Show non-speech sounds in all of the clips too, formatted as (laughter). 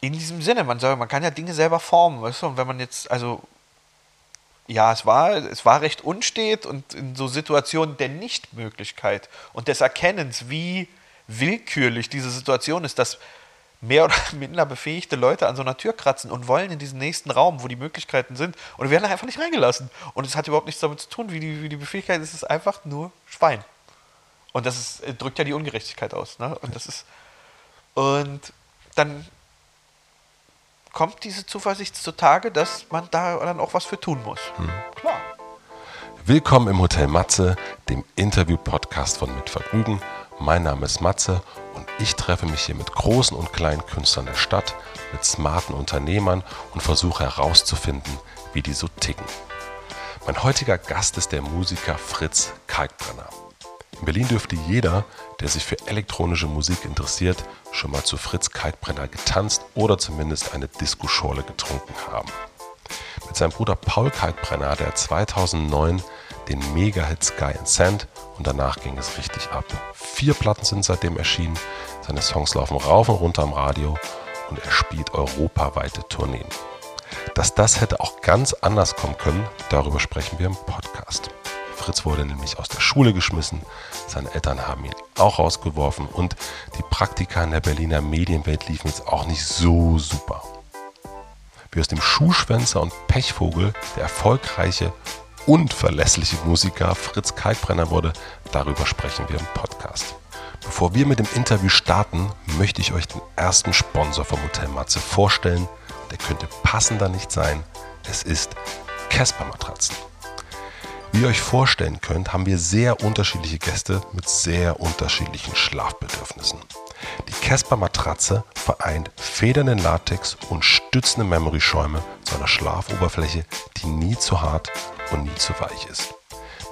in diesem Sinne, man, soll, man kann ja Dinge selber formen, weißt du? Und wenn man jetzt, also, ja, es war, es war recht unstet und in so Situationen der Nichtmöglichkeit und des Erkennens, wie willkürlich diese Situation ist, dass mehr oder (laughs) minder befähigte Leute an so einer Tür kratzen und wollen in diesen nächsten Raum, wo die Möglichkeiten sind, und werden einfach nicht reingelassen. Und es hat überhaupt nichts damit zu tun, wie die, wie die Befähigkeit ist. Es ist einfach nur Schwein. Und das ist, drückt ja die Ungerechtigkeit aus. Ne? Und das ist. Und dann kommt diese Zuversicht zutage, dass man da dann auch was für tun muss. Hm. Klar. Willkommen im Hotel Matze, dem Interview-Podcast von Mit Vergnügen. Mein Name ist Matze und ich treffe mich hier mit großen und kleinen Künstlern der Stadt, mit smarten Unternehmern und versuche herauszufinden, wie die so ticken. Mein heutiger Gast ist der Musiker Fritz Kalkbrenner. In Berlin dürfte jeder, der sich für elektronische Musik interessiert, schon mal zu Fritz Kalkbrenner getanzt oder zumindest eine Disco-Schorle getrunken haben. Mit seinem Bruder Paul Kalkbrenner hat er 2009 den Mega-Hit Sky and Sand und danach ging es richtig ab. Vier Platten sind seitdem erschienen, seine Songs laufen rauf und runter am Radio und er spielt europaweite Tourneen. Dass das hätte auch ganz anders kommen können, darüber sprechen wir im Podcast. Fritz wurde nämlich aus der Schule geschmissen, seine Eltern haben ihn auch rausgeworfen und die Praktika in der Berliner Medienwelt liefen jetzt auch nicht so super. Wie aus dem Schuhschwänzer und Pechvogel der erfolgreiche und verlässliche Musiker Fritz Kalkbrenner wurde, darüber sprechen wir im Podcast. Bevor wir mit dem Interview starten, möchte ich euch den ersten Sponsor vom Hotel Matze vorstellen. Der könnte passender nicht sein. Es ist Casper Matratzen. Wie ihr euch vorstellen könnt, haben wir sehr unterschiedliche Gäste mit sehr unterschiedlichen Schlafbedürfnissen. Die Casper Matratze vereint federnden Latex und stützende Memory-Schäume zu einer Schlafoberfläche, die nie zu hart und nie zu weich ist.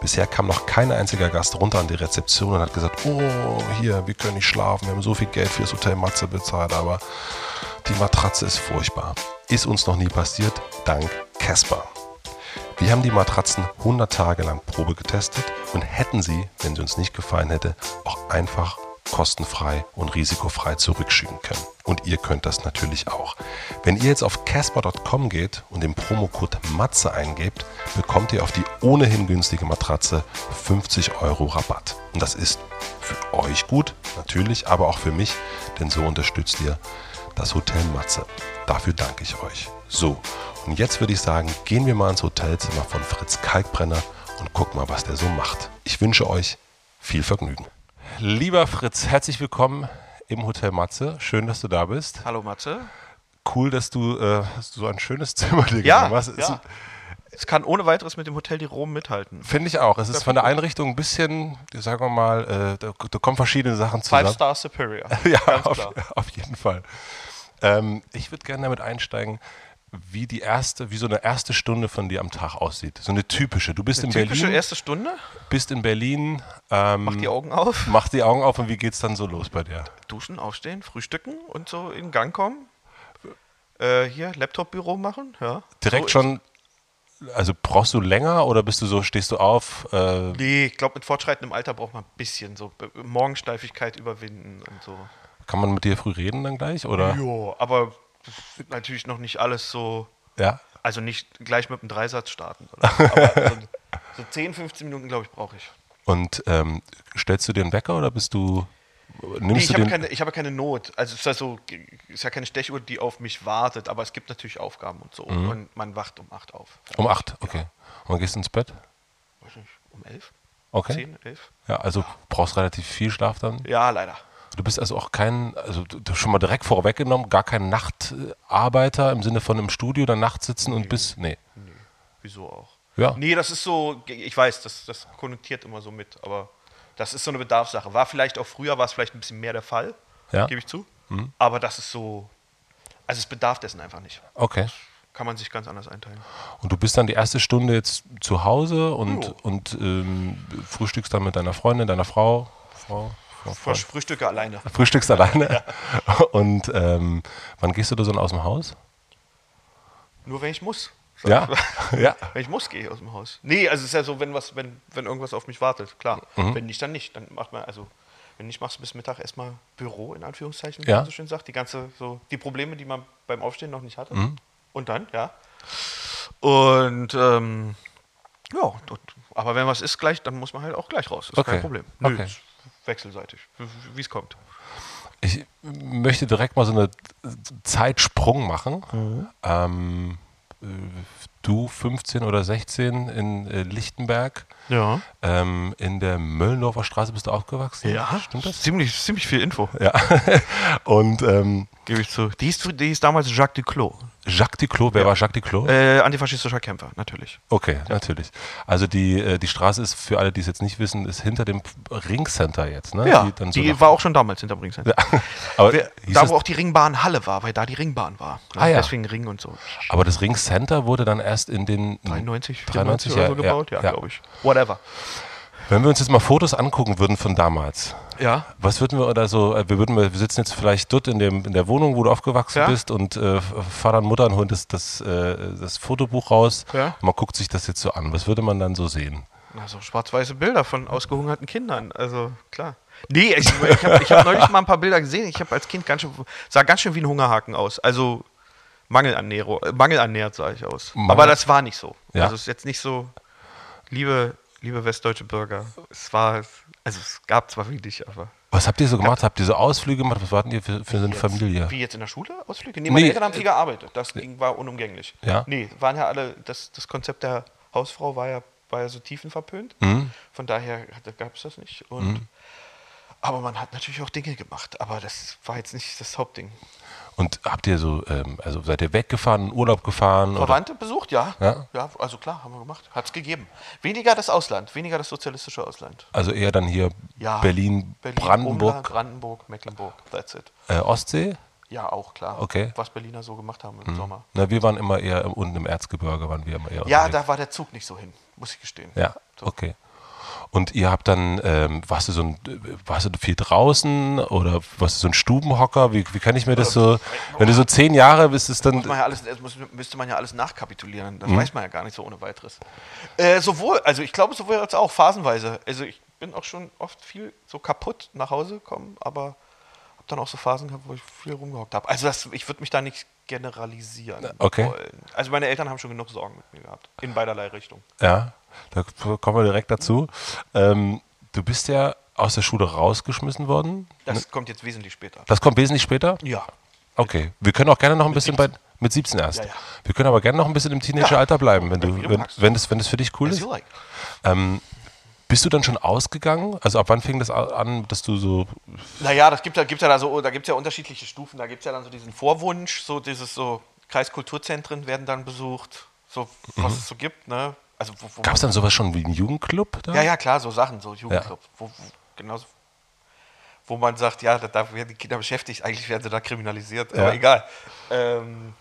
Bisher kam noch kein einziger Gast runter an die Rezeption und hat gesagt, oh, hier, wir können nicht schlafen, wir haben so viel Geld fürs Hotel Matze bezahlt, aber die Matratze ist furchtbar. Ist uns noch nie passiert, dank Casper. Wir haben die Matratzen 100 Tage lang Probe getestet und hätten sie, wenn sie uns nicht gefallen hätte, auch einfach kostenfrei und risikofrei zurückschicken können. Und ihr könnt das natürlich auch. Wenn ihr jetzt auf casper.com geht und den Promocode MATZE eingebt, bekommt ihr auf die ohnehin günstige Matratze 50 Euro Rabatt. Und das ist für euch gut, natürlich, aber auch für mich, denn so unterstützt ihr das Hotel Matze. Dafür danke ich euch. So, und jetzt würde ich sagen, gehen wir mal ins Hotelzimmer von Fritz Kalkbrenner und gucken mal, was der so macht. Ich wünsche euch viel Vergnügen. Lieber Fritz, herzlich willkommen im Hotel Matze. Schön, dass du da bist. Hallo Matze. Cool, dass du äh, so ein schönes Zimmer dir ja, genommen hast. Ja. Es kann ohne weiteres mit dem Hotel die Rom mithalten. Finde ich auch. Es ist von der Einrichtung ein bisschen, sagen wir mal, äh, da, da, kommen verschiedene Sachen zusammen. Five Star Superior. (laughs) ja, auf, auf, jeden Fall. Ähm, ich würde gerne damit einsteigen wie die erste, wie so eine erste Stunde von dir am Tag aussieht. So eine typische. Du bist eine in typische Berlin. erste Stunde? Bist in Berlin. Ähm, mach die Augen auf. (laughs) Mach die Augen auf und wie geht's dann so los bei dir? Duschen, aufstehen, frühstücken und so in Gang kommen. Äh, hier Laptop-Büro machen, ja. Direkt so schon. Also brauchst du länger oder bist du so, stehst du auf? Äh nee, ich glaube, mit fortschreitendem Alter braucht man ein bisschen so Morgensteifigkeit überwinden und so. Kann man mit dir früh reden dann gleich? Oder? Ja, aber natürlich noch nicht alles so. Ja. Also nicht gleich mit einem Dreisatz starten. Oder? Aber so, so 10, 15 Minuten, glaube ich, brauche ich. Und ähm, stellst du dir einen Wecker oder bist du. Nimmst nee, ich, habe keine, ich habe keine Not. Also es ist ja, so, ist ja keine Stechuhr, die auf mich wartet, aber es gibt natürlich Aufgaben und so. Mhm. Und man wacht um 8 auf. Um 8, okay. Ja. Und gehst du ins Bett? Weiß nicht, um 11? Okay. 10, 11? Ja, also brauchst relativ viel Schlaf dann? Ja, leider. Du bist also auch kein, also schon mal direkt vorweggenommen, gar kein Nachtarbeiter im Sinne von im Studio dann nachts sitzen nee. und bis, nee. Nee, wieso auch? Ja. Nee, das ist so, ich weiß, das, das konnotiert immer so mit, aber das ist so eine Bedarfssache. War vielleicht auch früher, war es vielleicht ein bisschen mehr der Fall, ja. gebe ich zu. Mhm. Aber das ist so, also es bedarf dessen einfach nicht. Okay. Das kann man sich ganz anders einteilen. Und du bist dann die erste Stunde jetzt zu Hause und, und ähm, frühstückst dann mit deiner Freundin, deiner Frau? Frau? Frühstücke alleine. (laughs) Frühstückst alleine? Ja. (laughs) Und ähm, wann gehst du da so aus dem Haus? Nur wenn ich muss. Ja? (laughs) ja. Wenn ich muss, gehe ich aus dem Haus. Nee, also es ist ja so, wenn was, wenn, wenn irgendwas auf mich wartet, klar. Mhm. Wenn nicht, dann nicht. Dann macht man, also Wenn nicht, machst du bis Mittag erstmal Büro, in Anführungszeichen, wie Ja. man so schön sagt. Die ganze, so, die Probleme, die man beim Aufstehen noch nicht hatte. Mhm. Und dann, ja. Und, ähm, ja, aber wenn was ist gleich, dann muss man halt auch gleich raus. Ist Okay. kein Problem. Nö, Okay. Wechselseitig, wie es kommt. Ich möchte direkt mal so einen Zeitsprung machen. Mhm. Ähm, äh, du 15 oder 16 in äh, Lichtenberg, Ja. ähm, in der Möllendorfer Straße bist du aufgewachsen? Stimmt das? Ziemlich, ziemlich viel Info, Ja. (laughs) Und ähm, gebe ich zu. Die hieß, die hieß damals Jacques Duclos. Jacques Duclos, wer war Jacques Duclos? Äh, antifaschistischer Kämpfer, natürlich. Okay, natürlich. Also die, äh, die Straße ist, für alle, die es jetzt nicht wissen, ist hinter dem Ringcenter jetzt, ne? Ja, die, so nach- war auch schon damals hinter Bringsheim. (laughs) aber, Wer- Da, wo auch die Ringbahn Halle war, weil da die Ringbahn war. Ne? Ah, ja. Deswegen Ring und so. aber das Ringcenter wurde dann erst in den 93, 93 94 oder so gebaut? Ja, ja. glaube ich. Whatever. Wenn wir uns jetzt mal Fotos angucken würden von damals, Ja. was würden wir oder so, äh, wir würden wir sitzen jetzt vielleicht dort in, dem, in der Wohnung, wo du aufgewachsen Ja. bist und äh, Vater und Mutter holen das, das, äh, das Fotobuch raus Ja. man guckt sich das jetzt so an. Was würde man dann so sehen? Also schwarz-weiße Bilder von ausgehungerten Kindern. Also klar. Nee, ich, ich habe hab neulich mal ein paar Bilder gesehen. Ich habe als Kind ganz schön, sah ganz schön wie ein Hungerhaken aus. Also Mangelernährung, äh, mangelernährt sah ich aus. Mangel- Aber das war nicht so. Ja. Also es ist jetzt nicht so, liebe, liebe westdeutsche Bürger. Es war, also es gab zwar wenig, aber. Was habt ihr so gemacht? Habt ihr so Ausflüge gemacht? Was warten ihr für, für so eine Familie? Wie jetzt in der Schule? Ausflüge? Nee, meine Nee, Eltern haben viel gearbeitet. Das ging, war unumgänglich. Ja. Nee, waren ja alle, das, das Konzept der Hausfrau war ja, war ja so tiefenverpönt. Mhm. Von daher gab es das nicht. Und, Aber man hat natürlich auch Dinge gemacht. Aber das war jetzt nicht das Hauptding. Und habt ihr so, ähm, also seid ihr weggefahren, in Urlaub gefahren? Oder? Verwandte besucht, ja. Ja. ja. Also klar, haben wir gemacht. Hat es gegeben. Weniger das Ausland, weniger das sozialistische Ausland. Also eher dann hier Ja. Berlin, Berlin, Brandenburg, Umland, Brandenburg, Mecklenburg, that's it. äh, Ostsee? Ja, auch klar. Okay. Was Berliner so gemacht haben im Sommer. Na, wir waren immer eher unten im Erzgebirge, waren wir immer eher Ja, unterwegs. da war der Zug nicht so hin, muss ich gestehen. Ja, So. okay. Und ihr habt dann, ähm, warst du so ein, warst du viel draußen oder warst du so ein Stubenhocker? Wie, wie kann ich mir das so, wenn du so zehn Jahre bist, ist dann, Muss man ja alles, müsste man ja alles nachkapitulieren. Mhm. Das weiß man ja gar nicht so ohne weiteres. Äh, sowohl, also ich glaube sowohl als auch phasenweise. Also ich bin auch schon oft viel so kaputt nach Hause gekommen, aber habe dann auch so Phasen gehabt, wo ich viel rumgehockt habe. Also das, ich würde mich da nicht generalisieren Okay. wollen. Also meine Eltern haben schon genug Sorgen mit mir gehabt. In beiderlei Richtungen. ja, da kommen wir direkt dazu. Ähm, du bist ja aus der Schule rausgeschmissen worden. Das kommt jetzt wesentlich später. Das kommt wesentlich später? Ja. Okay. Wir können auch gerne noch ein bisschen bei, mit 17 erst. Ja, ja. Wir können aber gerne noch ein bisschen im Teenageralter bleiben, wenn du, wenn, wenn das, wenn das für dich cool As ist. like. Ähm, bist du dann schon ausgegangen? Also ab wann fing das an, dass du so Naja, das gibt ja, gibt's ja da so, da gibt es ja unterschiedliche Stufen. Da gibt es ja dann so diesen Vorwunsch, so dieses so Kreiskulturzentren werden dann besucht, so was es so gibt, ne? Also Gab es dann sowas schon wie einen Jugendclub? Da? Ja, ja, klar, so Sachen, so Jugendclub. Wo, wo, genauso, wo man sagt, ja, da, da werden die Kinder beschäftigt, eigentlich werden sie da kriminalisiert, Ja. aber egal. Ähm,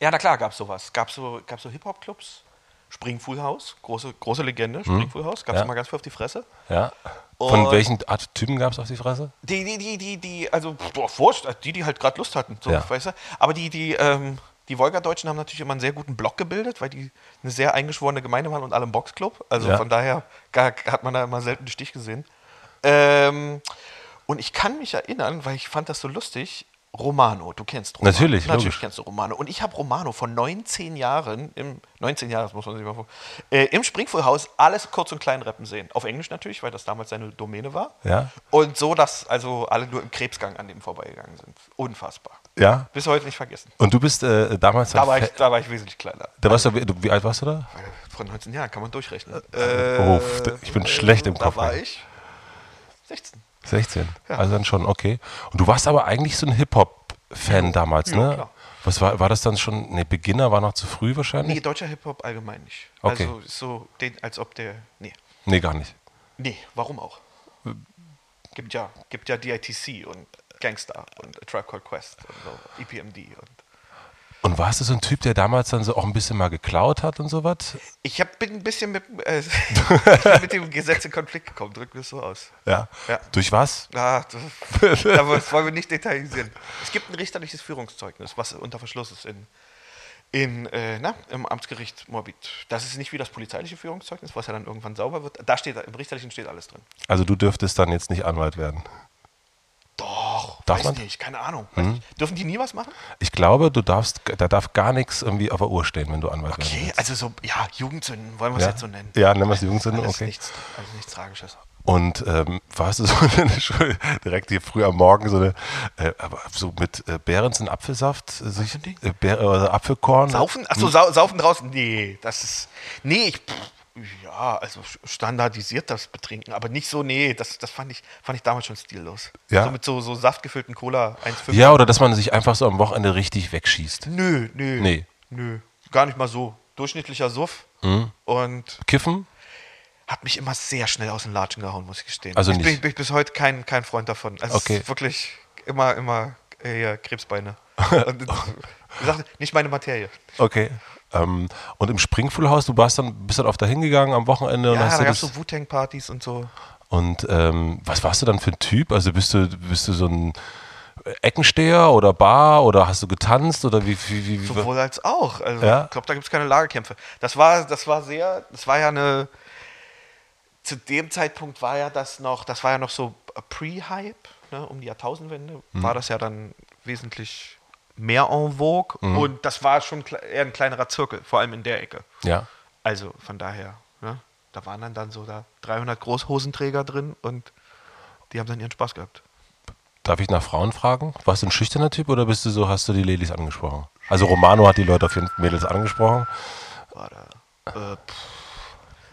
ja, na klar, gab es sowas. Gab so, gab's so Hip-Hop-Clubs, Springfuhl House, große, große Legende, Springfuhl House, gab es Ja. mal ganz viel auf die Fresse. Ja. Von Und- welchen Art Typen gab es auf die Fresse? Die, die, die, die, die, also, boah, Wurscht, die, die halt gerade Lust hatten, so, Ja. weißt du? Aber die, die, ähm, die Wolgadeutschen haben natürlich immer einen sehr guten Block gebildet, weil die eine sehr eingeschworene Gemeinde waren und alle im Boxclub. Also Ja. von daher gar, hat man da immer selten den Stich gesehen. Ähm, und ich kann mich erinnern, weil ich fand das so lustig, Romano, du kennst Romano. Natürlich, Natürlich logisch. kennst du Romano. Und ich habe Romano vor 19 Jahren, im 19 Jahren, das muss man sich mal vorstellen, äh, im Springfuhlhaus alles kurz und klein rappen sehen. Auf Englisch natürlich, weil das damals seine Domäne war. Ja. Und so, dass also alle nur im Krebsgang an dem vorbeigegangen sind. Unfassbar. Ja. Bis heute nicht vergessen. Und du bist äh, damals. Da war, ich, da war ich wesentlich kleiner. da warst du, wie, alt warst du da? Vor 19 Jahren kann man durchrechnen. Oh, ich bin schlecht im da Kopf. war ich 16. 16. Ja. Also dann schon, okay. Und du warst aber eigentlich so ein Hip-Hop-Fan damals, ja, ne? klar. Was war, war das dann schon? Ne, Beginner war noch zu früh wahrscheinlich? Nee, deutscher Hip-Hop allgemein nicht. Okay. Also so, den, als ob der. Nee. Nee, gar nicht. Nee, warum auch? Gibt ja, gibt ja DITC und Gangster und A Tribe Called Quest und so, EPMD und. Und warst du so ein Typ, der damals dann so auch ein bisschen mal geklaut hat und sowas? Ich hab, bin ein bisschen mit, äh, (laughs) mit dem Gesetz in Konflikt gekommen, drücken wir es so aus. Ja. Ja. Durch was? Ah, das, das wollen wir nicht detailisieren. Es gibt ein richterliches Führungszeugnis, was unter Verschluss ist in, in, äh, na, im Amtsgericht Morbid. Das ist nicht wie das polizeiliche Führungszeugnis, was ja dann irgendwann sauber wird. Da steht, im richterlichen steht alles drin. Also du dürftest dann jetzt nicht Anwalt werden. Doch, Darf weiß man? Mhm. nicht, keine Ahnung. Nicht. Dürfen die nie was machen? Ich glaube, du darfst, da darf gar nichts irgendwie auf der Uhr stehen, wenn du Anwalt Okay, willst. also so, ja, Jugendsünden, wollen wir es Ja? jetzt so nennen. Ja, nennen wir es Jugendsünde, Alles okay. Nichts, also nichts Tragisches. Und ähm, warst du so eine Schule, direkt hier früh am Morgen so eine, äh, aber so mit äh, Beerensen Apfelsaft, äh, sich, äh, Beer, äh, Apfelkorn? Saufen? Achso, Hm. sau, saufen draußen? Nee, das ist. Nee, ich. pff, Ja, also standardisiert das Betrinken, aber nicht so, nee, das, das fand, ich, fand ich damals schon stillos. Ja? So mit so, so saftgefüllten Cola 1,5. Ja, oder dass man sich einfach so am Wochenende richtig wegschießt. Nö, nö. Nee. Nö. Gar nicht mal so. Durchschnittlicher Suff. Hm. Und Kiffen? hat mich immer sehr schnell aus den Latschen gehauen, muss ich gestehen. Also ich nicht. Bin, bin ich bis heute kein, kein Freund davon. Also Okay. wirklich immer, immer äh, Krebsbeine. (laughs) Und, gesagt, nicht meine Materie. Okay. Ähm, und im Springfuhlhaus, du warst dann, bist dann oft da hingegangen am Wochenende und Ja, hast da gab es so Wu-Tang-Partys und so. Und ähm, was warst du dann für ein Typ? Also bist du, bist du so ein Eckensteher oder Bar oder hast du getanzt oder wie, wie, wie, wie Sowohl als auch. Also Ja? ich glaube, da gibt es keine Lagerkämpfe. Das war, das war sehr, das war ja eine. Zu dem Zeitpunkt war ja das noch, das war ja noch so Pre-Hype, ne, um die Jahrtausendwende, Mhm. war das ja dann wesentlich mehr en vogue Mhm. und das war schon eher ein kleinerer Zirkel, vor allem in der Ecke. Ja. Also von daher, ne, da waren dann, dann so da 300 Großhosenträger drin und die haben dann ihren Spaß gehabt. Darf ich nach Frauen fragen? Warst du ein schüchterner Typ oder bist du so, hast du die Ladies angesprochen? Also Romano hat die Leute auf jeden Fall Mädels angesprochen. War da, äh, pff.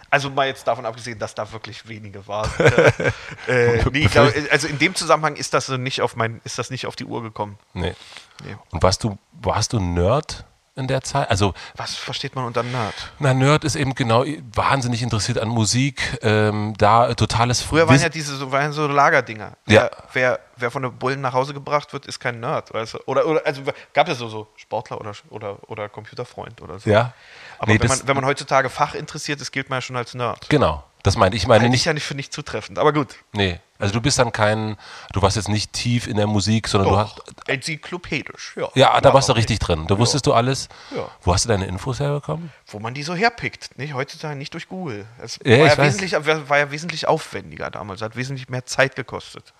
Also mal jetzt davon abgesehen, dass da wirklich wenige waren. (laughs) äh, äh, nee, ich glaube, also in dem Zusammenhang ist das so nicht auf mein, ist das nicht auf die Uhr gekommen. Nee. Nee. Und warst du, warst du Nerd in der Zeit? Also, Was versteht man unter Nerd? na, Nerd ist eben genau wahnsinnig interessiert an Musik, ähm, da totales Früher waren Wiss- ja diese so, waren so Lagerdinger. Ja. Wer, wer, wer von den Bullen nach Hause gebracht wird, ist kein Nerd. Weißt du? Oder, oder also gab ja so, so Sportler oder, oder, oder Computerfreund oder so. Ja. Aber Nee, wenn, man, wenn man heutzutage fachinteressiert ist, gilt man ja schon als Nerd. Genau, das meinte ich. Ich meine Halte ich nicht, ja nicht für nicht zutreffend, aber gut. nee. Also du bist dann kein, du warst jetzt nicht tief in der Musik, sondern du hast, Enzyklopädisch, ja. ja, da warst du richtig drin. Da wusstest du alles. Ja. Wo hast du deine Infos herbekommen? Wo man die so herpickt. Nicht? Heutzutage nicht durch Google. Es Ja, war, ich ja wesentlich, war ja wesentlich aufwendiger damals. Hat wesentlich mehr Zeit gekostet.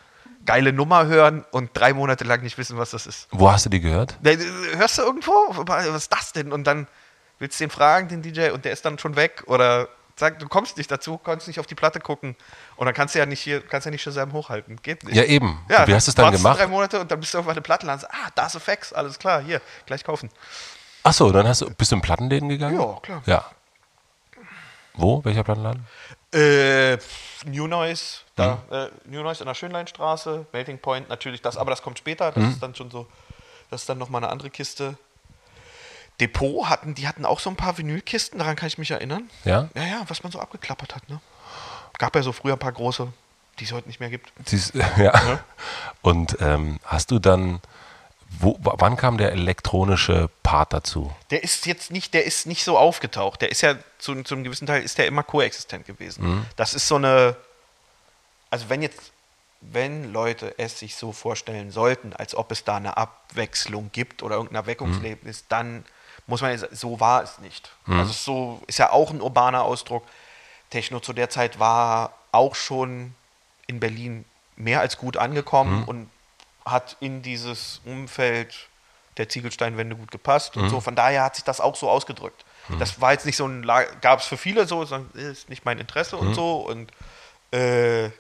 Geile Nummer hören und drei Monate lang nicht wissen, was das ist. Wo hast du die gehört? Da- Hörst du irgendwo? Was ist das denn? Und dann willst du den fragen, den DJ, und der ist dann schon weg. Oder sag, du kommst nicht dazu, kannst nicht auf die Platte gucken. Und dann kannst du ja nicht hier, kannst ja nicht Shazam hochhalten. Geht nicht. Ja, eben. Ja, Wie hast du es dann gemacht? drei Monate und dann bist du irgendwann eine Platte und sagst, ah, da ist Effects, alles klar, hier, gleich kaufen. Achso, dann hast du, bist du in Plattenläden gegangen? Ja, klar. Ja. Wo? Welcher Plattenladen? Äh, New Noise, da, Mhm. äh, New Noise in der Schönleinstraße, Melting Point natürlich, das, aber das kommt später, Mhm. das ist dann schon so, das ist dann nochmal eine andere Kiste. Depot hatten, die hatten auch so ein paar Vinylkisten, daran kann ich mich erinnern. Ja? Ja, ja, was man so abgeklappert hat, ne? Gab ja so früher ein paar große, die es heute nicht mehr gibt. Siehst, (laughs) ja. Und ähm, hast du dann, wo, wann kam der elektronische Part dazu? Der ist jetzt nicht, der ist nicht so aufgetaucht. Der ist ja zu, zu einem gewissen Teil ist der immer koexistent gewesen. Mhm. Das ist so eine, also wenn jetzt, wenn Leute es sich so vorstellen sollten, als ob es da eine Abwechslung gibt oder irgendein Erweckungserlebnis, dann muss man jetzt, so war es nicht. Mhm. Also so ist ja auch ein urbaner Ausdruck. Techno zu der Zeit war auch schon in Berlin mehr als gut Mhm. angekommen und hat in dieses Umfeld der Ziegelsteinwände gut gepasst Mhm. und so. Von daher hat sich das auch so ausgedrückt. Das war jetzt nicht so ein, gab es für viele so, sondern ist nicht mein Interesse Mhm. und so. Und äh,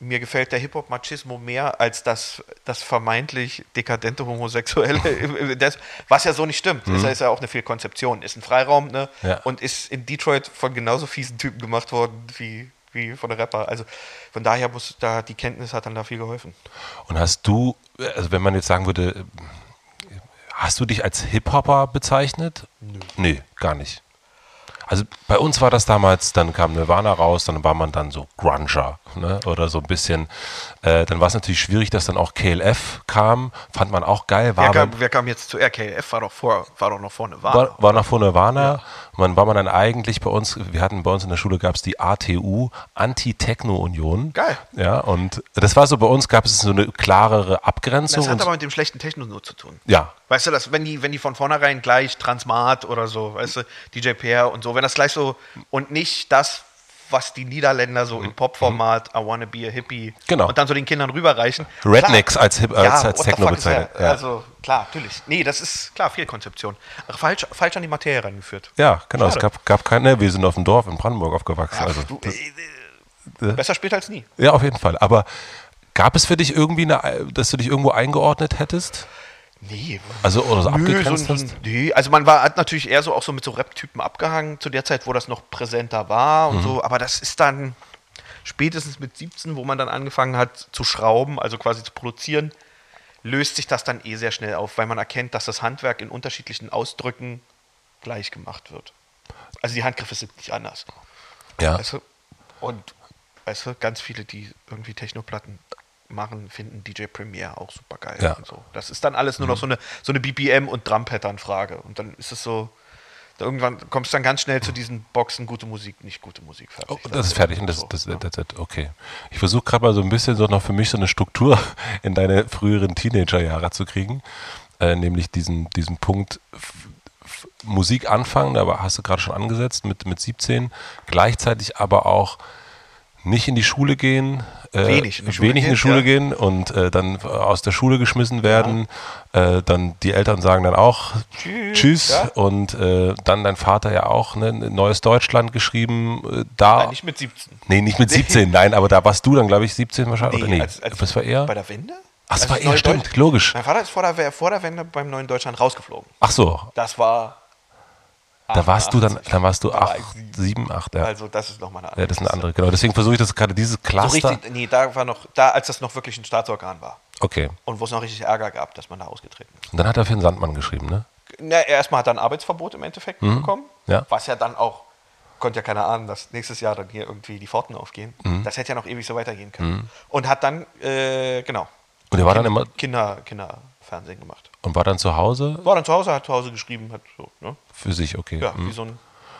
mir gefällt der Hip-Hop-Machismo mehr als das, das vermeintlich dekadente Homosexuelle, (laughs) das, was ja so nicht stimmt. Das ist ja auch eine Fehlkonzeption. Ist ein Freiraum ne? Mhm. Ja. und ist in Detroit von genauso fiesen Typen gemacht worden wie, wie von der Rapper. Also von daher muss da, die Kenntnis hat dann da viel geholfen. Und hast du, also wenn man jetzt sagen würde, hast du dich als Hip-Hopper bezeichnet? Nö. Nee, gar nicht. Also bei uns war das damals, dann kam Nirvana raus, dann war man dann so Grunger ne? oder so ein bisschen. Äh, dann war es natürlich schwierig, dass dann auch KLF kam, fand man auch geil. War Wer kam, wer kam jetzt zu RKF? War doch, vor, war doch noch vorne. War, war, war noch vor Nirvana. Man war man dann eigentlich bei uns, wir hatten bei uns in der Schule gab es die ATU, Anti-Techno-Union. Geil. Ja, und das war so, bei uns gab es so eine klarere Abgrenzung. das hat aber mit dem schlechten Techno nur zu tun. ja, Weißt du, dass wenn die, wenn die von vornherein gleich Transmat oder so, weißt du, DJ Peer und so, wenn das gleich so und nicht das, was die Niederländer so in Popformat, I wanna be a hippie Mhm. Genau. und dann so den Kindern rüberreichen. Rednecks Klar. als Hip- als- als Techno bezeichnet, ja. Also klar, natürlich. Nee, das ist klar, Fehlkonzeption. Falsch, falsch an die Materie rangeführt. ja, genau. Es Schade. gab, gab keine, wir sind auf dem Dorf in Brandenburg aufgewachsen. Ja, also, du, das, äh, besser spät als nie. ja, auf jeden Fall. Aber gab es für dich irgendwie, eine, dass du dich irgendwo eingeordnet hättest? Nee. Also, oder so Nö, abgegrenzt so, hast? nee, also man war, hat natürlich eher so auch so mit so Rap-Typen abgehangen, zu der Zeit, wo das noch präsenter war und Mhm. so, aber das ist dann spätestens mit 17, wo man dann angefangen hat zu schrauben, also quasi zu produzieren, löst sich das dann eh sehr schnell auf, weil man erkennt, dass das Handwerk in unterschiedlichen Ausdrücken gleich gemacht wird. Also die Handgriffe sind nicht anders. Ja. Weißt du? Und weißt du, ganz viele, die irgendwie Technoplatten machen, finden DJ Premiere auch super geil. Ja. Mhm. So. Das ist dann alles nur noch so eine, so eine BPM- und Drum-Pattern-Frage. Und dann ist es so, da irgendwann kommst du dann ganz schnell zu diesen Boxen, gute Musik, nicht gute Musik. Fertig. Oh, das ist fertig und das, So, das, ja. das, das, okay. Ich versuche gerade mal so ein bisschen so noch für mich so eine Struktur (laughs) in deine früheren Teenagerjahre zu kriegen, äh, nämlich diesen, diesen Punkt Musik anfangen, da hast du gerade schon angesetzt mit, mit 17, gleichzeitig aber auch nicht in die Schule gehen, äh, Wenig in die Schule wenig in die gehen, Schule ja. gehen und äh, dann aus der Schule geschmissen werden. Äh, dann die Eltern sagen dann auch Tschüss, Tschüss ja. und äh, dann dein Vater ja auch ne, neues Deutschland geschrieben. Äh, da Nein, nicht mit 17. Nee, nicht mit 17, nein, aber da warst du dann, glaube ich, 17 wahrscheinlich. oder nee, als- als- das war eher. Bei der Wende? Ach, das Also war eher, stimmt, logisch. Mein Vater ist vor der, vor der Wende beim neuen Deutschland rausgeflogen. Ach so, Das war. Da warst du dann, 88. dann warst du Da war 8, ich sieben. 7, 8, ja. Also, das ist nochmal eine andere. ja, das ist eine andere, genau. Deswegen versuche ich das gerade, dieses So Cluster. richtig, nee, da war noch, da, als das noch wirklich ein Staatsorgan war. okay. Und wo es noch richtig Ärger gab, dass man da ausgetreten ist. Und dann hat er für den Sandmann geschrieben, ne? Na, erstmal hat er ein Arbeitsverbot im Endeffekt bekommen. Mhm. Ja. Was ja dann auch, konnte ja keiner ahnen, dass nächstes Jahr dann hier irgendwie die Pforten aufgehen. Mhm. Das hätte ja noch ewig so weitergehen können. Und hat dann, äh, genau, Und er war dann immer, Kinder, Kinderfernsehen gemacht. Und war dann zu Hause War dann zu Hause, hat zu Hause geschrieben, hat so, ne? für sich, okay. Ja, Mhm. wie so ein.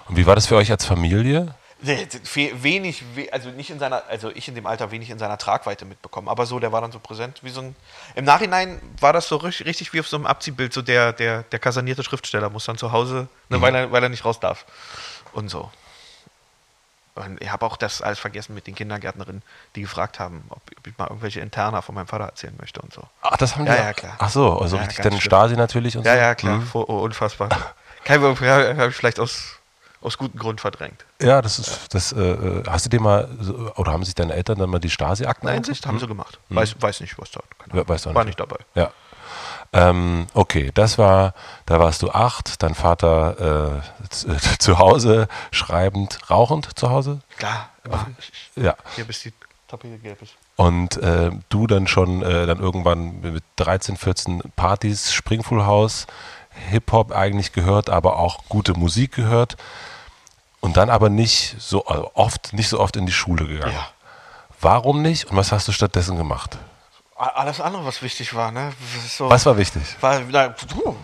Und wie war das für euch als Familie? Wenig, we- also nicht in seiner, also ich in dem Alter wenig in seiner Tragweite mitbekommen, aber so, der war dann so präsent, wie so ein. Im Nachhinein war das so richtig, richtig wie auf so einem Abziehbild, so der, der, der kasanierte Schriftsteller muss dann zu Hause, ne, weil, er, weil er nicht raus darf. Und so. Und ich habe auch das alles vergessen mit den Kindergärtnerinnen, die gefragt haben, ob, ich mal irgendwelche Interna von meinem Vater erzählen möchte und so. Ach, das haben Ja, die. ja, klar. Ach so, also Ja, richtig dann schlimm. Stasi natürlich und Ja, so. ja, klar, Mhm. unfassbar. Kein habe ich vielleicht aus, aus gutem Grund verdrängt. Ja, das ist, das, äh, äh, hast du dir mal, oder haben sich deine Eltern dann mal die Stasi-Akten Einsicht haben sie gemacht. Weiß, weiß nicht, was da. keine Ahnung. weißt du auch War nicht. nicht dabei. Ja. Ähm, okay, das war, da warst du acht, dein Vater äh, zu, (laughs) zu Hause, schreibend, rauchend zu Hause. Klar, immer. Ja. Hier bis die Tapete gelb ist. Und äh, du dann schon äh, dann irgendwann mit 13, 14 Partys, Springfull House, Hip-Hop eigentlich gehört, aber auch gute Musik gehört. Und dann aber nicht so also oft, nicht so oft in die Schule gegangen. Ja. Warum nicht und was hast du stattdessen gemacht? Alles andere, was wichtig war, ne? So, Was war wichtig? war? Na, puh,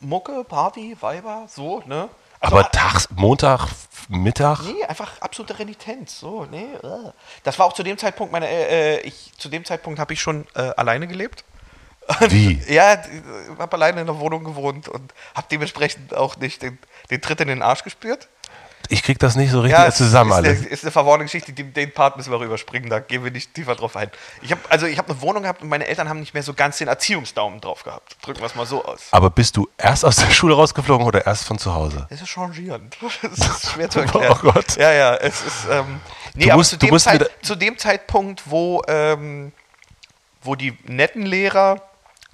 Mucke, Party, Weiber, so, ne? Also, Aber tags, Montag, Mittag? Nee, einfach absolute Renitenz. So, nee. äh. Das war auch zu dem Zeitpunkt, meine, äh, äh, ich, zu dem Zeitpunkt habe ich schon äh, alleine gelebt. Wie? (laughs) Ja, habe alleine in der Wohnung gewohnt und habe dementsprechend auch nicht den, den Tritt in den Arsch gespürt. Ich krieg das nicht so richtig Ja, es zusammen ist, alles. Ist eine verworrene Geschichte, den, Part müssen wir rüberspringen, da gehen wir nicht tiefer drauf ein. Ich habe also ich habe eine Wohnung gehabt und meine Eltern haben nicht mehr so ganz den Erziehungsdaumen drauf gehabt. Drücken wir es mal so aus. Aber bist du erst aus der Schule rausgeflogen oder erst von zu Hause? Das ist changierend. (laughs) Das ist schwer zu erklären. Oh Gott. Ja, ja, es ist. Ähm, nee, Du aber musst- zu, du dem Zeit, zu dem Zeitpunkt, wo, ähm, wo die netten Lehrer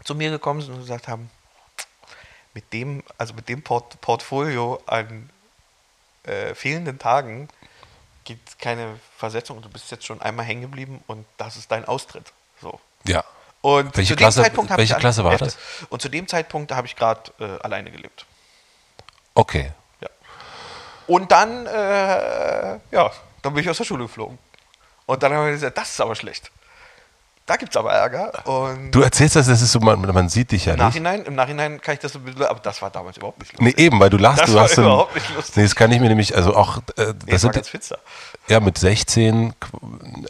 zu mir gekommen sind und gesagt haben, mit dem, also mit dem Port Portfolio an äh, fehlenden Tagen gibt es keine Versetzung und du bist jetzt schon einmal hängen geblieben und das ist dein Austritt. So. Ja. Und Welche zu Klasse- dem Zeitpunkt habe welche ich Klasse war Elfte. das? Und zu dem Zeitpunkt habe ich gerade äh, alleine gelebt. Okay. Ja. Und dann, äh, ja, dann bin ich aus der Schule geflogen. Und dann haben wir gesagt, das ist aber schlecht. Da gibt es aber Ärger. Und Du erzählst das, das ist so, man, man sieht dich ja im nicht. Nachhinein, im Nachhinein kann ich das so ein bisschen, aber das war damals überhaupt nicht Nee, lustig. eben, weil du lachst, Das du war hast überhaupt nicht lustig. Nee, das kann ich mir nämlich, also auch, äh, Nee, das das war sind, ganz finster. ja, mit 16,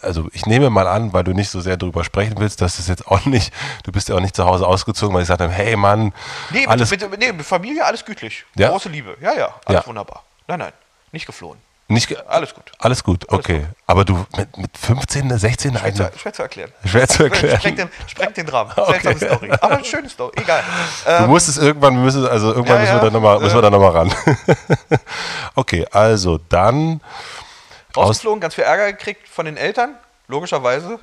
also ich nehme mal an, weil du nicht so sehr drüber sprechen willst, dass es jetzt auch nicht, du bist ja auch nicht zu Hause ausgezogen, weil ich gesagt habe, hey Mann, Nee, alles, mit, mit, nee, mit Familie alles gütlich. Ja? Große Liebe. Ja, ja, alles Ja. wunderbar. Nein, nein, nicht geflohen. Nicht, Alles gut. alles gut, okay. Aber du mit, mit 15, 16 Schwer eine, zu, schwer zu erklären. Schwer zu (laughs) erklären. Sprengt den, sprengt den Rahmen. (laughs) Okay. Seltsame Story. Aber eine schöne Story. Egal. Du Ähm, musst es irgendwann, wir müssen, also irgendwann Ja, müssen wir ja, da nochmal, müssen wir äh. da nochmal ran. (laughs) okay, also dann, aus, rausgeflogen, ganz viel Ärger gekriegt von den Eltern, logischerweise.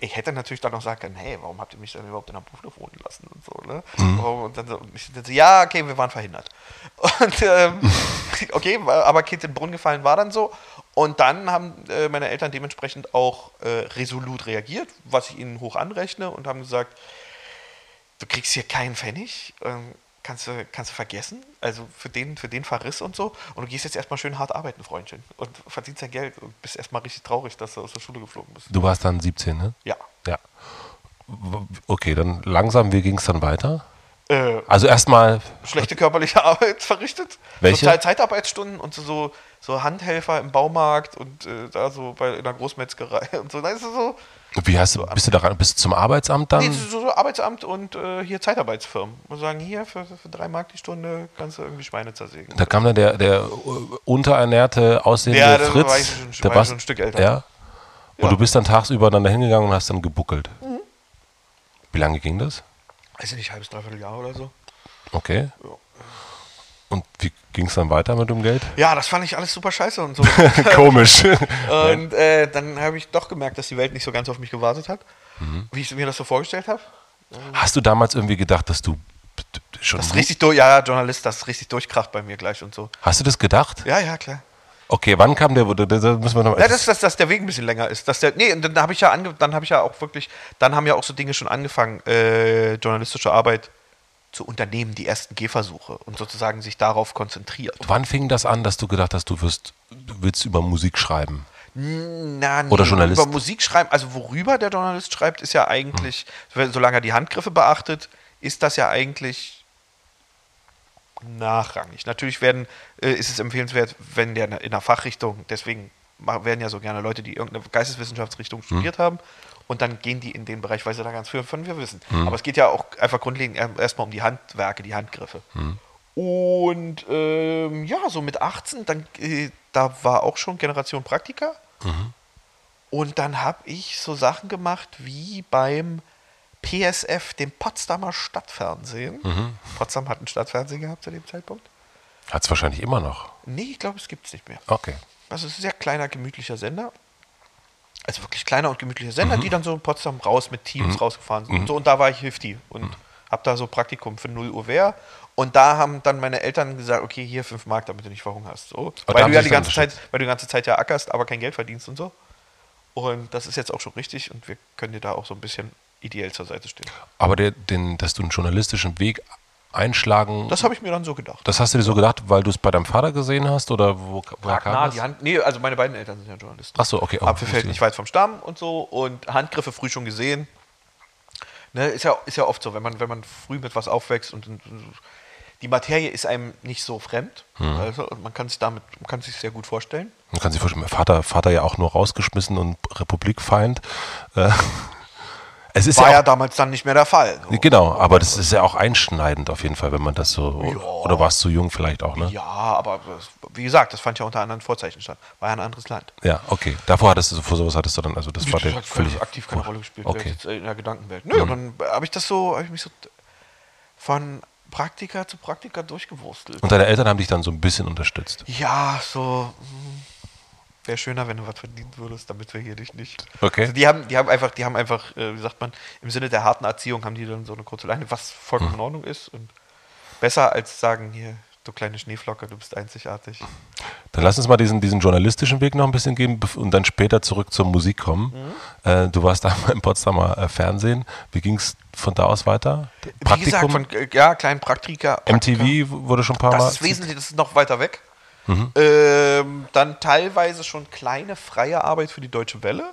Ich hätte natürlich dann noch sagen können, hey, warum habt ihr mich dann überhaupt in der Buchluft wohnen lassen und so, ne? Mhm. Und dann so, und ich dann so, ja, okay, wir waren verhindert. (laughs) Und ähm, (laughs) okay, aber Kind in den Brunnen gefallen war dann so. Und dann haben äh, meine Eltern dementsprechend auch äh, resolut reagiert, was ich ihnen hoch anrechne und haben gesagt, du kriegst hier keinen Pfennig, ähm, kannst, du, kannst du vergessen. Also für den, für den Verriss und so. Und du gehst jetzt erstmal schön hart arbeiten, Freundchen. Und verdienst dein Geld und bist erstmal richtig traurig, dass du aus der Schule geflogen bist. du warst dann 17, ne? Ja. Ja. Okay, dann langsam, wie ging es dann weiter? Äh, Also erstmal, schlechte körperliche (laughs) Arbeit verrichtet. Welche? So Zeit- Zeitarbeitsstunden und so- so, so Handhelfer im Baumarkt und äh, da so bei in der Großmetzgerei (laughs) und so. Nein, ist so, wie hast du, bist du daran, bist du zum Arbeitsamt dann? nee, so, so Arbeitsamt und äh, hier Zeitarbeitsfirmen. Und sagen, hier für, für drei Mark die Stunde kannst du irgendwie Schweine zersägen. Da kam dann der, der äh, unterernährte, aussehende Ja, da Fritz. war ich schon- der war war's- schon ein Stück älter. Ja? Und Ja. Mhm. du bist dann tagsüber dann da hingegangen und hast dann gebuckelt. Wie lange ging das? Weiß ich nicht, halbes, dreiviertel Jahr oder so. Okay. Und wie ging es dann weiter mit dem Geld? Ja, das fand ich alles super scheiße und so. (laughs) Komisch. (laughs) und äh, dann habe ich doch gemerkt, dass die Welt nicht so ganz auf mich gewartet hat, Mhm. wie ich mir das so vorgestellt habe. Hast du damals irgendwie gedacht, dass du schon. Das richtig durch, ja, ja, Journalist, das richtig durchkracht bei mir gleich und so. Hast du das gedacht? Ja, ja, klar. Okay, wann kam der? Da, müssen wir noch Ja, dass, dass, dass der Weg ein bisschen länger ist. Dass der, nee, und dann habe ich ja ange, dann habe ich ja auch wirklich, dann haben ja auch so Dinge schon angefangen, äh, journalistische Arbeit zu unternehmen, die ersten Gehversuche und sozusagen sich darauf konzentriert. Wann fing das an, dass du gedacht hast, du wirst, du willst über Musik schreiben? Na, nee, Oder Journalist. Über Musik schreiben, also worüber der Journalist schreibt, ist ja eigentlich, solange er die Handgriffe beachtet, ist das ja eigentlich nachrangig. Natürlich werden, äh, ist es empfehlenswert, wenn der in der Fachrichtung, deswegen werden ja so gerne Leute, die irgendeine Geisteswissenschaftsrichtung studiert haben und dann gehen die in den Bereich, weil sie da ganz viel von wir wissen. Aber es geht ja auch einfach grundlegend erstmal um die Handwerke, die Handgriffe. Und ähm, ja, so mit 18, dann, äh, da war auch schon Generation Praktika. Und dann habe ich so Sachen gemacht wie beim PSF, dem Potsdamer Stadtfernsehen. Potsdam hat ein Stadtfernsehen gehabt zu dem Zeitpunkt. Hat es wahrscheinlich immer noch. Nee, ich glaube, es gibt es nicht mehr. Okay. Also es ist ein sehr kleiner, gemütlicher Sender. Also wirklich kleiner und gemütlicher Sender, die dann so in Potsdam raus mit Teams rausgefahren sind. Und, so, und da war ich Hifty und habe da so Praktikum für 0 Uhr Wehr. Und da haben dann meine Eltern gesagt, okay, hier 5 Mark, damit du nicht verhungerst. So. da Weil du ja die ganze Zeit, weil du die ganze Zeit ja ackerst, aber kein Geld verdienst und so. Und das ist jetzt auch schon richtig und wir können dir da auch so ein bisschen ideell zur Seite stehen. Aber der, den, dass du einen journalistischen Weg einschlagen, das, Das habe ich mir dann so gedacht. hast du dir so gedacht, weil du es bei deinem Vater gesehen hast oder wo, woher kam Na, das? die Hand, nee, also meine beiden Eltern sind ja Journalisten. Ach so, okay. Oh, Apfelfeld nicht weit vom Stamm und so und Handgriffe früh schon gesehen. Ne, ist, ja, ist ja oft so, wenn man, wenn man früh mit was aufwächst und, und die Materie ist einem nicht so fremd. Hm. Also, man kann sich damit, man kann sich sehr gut vorstellen. Man kann sich vorstellen, mein Vater, Vater ja auch nur rausgeschmissen und Republikfeind. Äh, es ist War ja, ja auch, damals dann nicht mehr der Fall. So. Genau, aber das ist ja auch einschneidend auf jeden Fall, wenn man das so. Ja. Oder warst du jung vielleicht auch, ne? Ja, aber wie gesagt, das fand ja unter anderen Vorzeichen statt. War ja ein anderes Land. Ja, okay. Davor hattest du, vor sowas hattest du dann, also das war Das dir hat völlig. aktiv keine Rolle gespielt Okay. Mhm. in der Gedankenwelt. Nö, und dann habe ich das so, habe ich mich so von Praktika zu Praktika durchgewurstelt. Und deine Eltern haben dich dann so ein bisschen unterstützt. Ja, so. Wäre schöner, wenn du was verdienen würdest, damit wir hier dich nicht. Okay. Also die haben, die haben einfach, die haben einfach, äh, wie sagt man, im Sinne der harten Erziehung haben die dann so eine kurze Leine, was vollkommen Hm. in Ordnung ist und besser als sagen, hier, du kleine Schneeflocke, du bist einzigartig. Dann lass uns mal diesen, diesen journalistischen Weg noch ein bisschen geben und dann später zurück zur Musik kommen. Mhm. Äh, du warst (laughs) da im Potsdamer äh, Fernsehen. Wie ging es von da aus weiter? Wie gesagt, von, äh, ja, kleinen Praktika. Praktika. MTV wurde schon ein paar Mal. Das ist wesentlich, das ist noch weiter weg. Ähm, dann teilweise schon kleine freie Arbeit für die Deutsche Welle.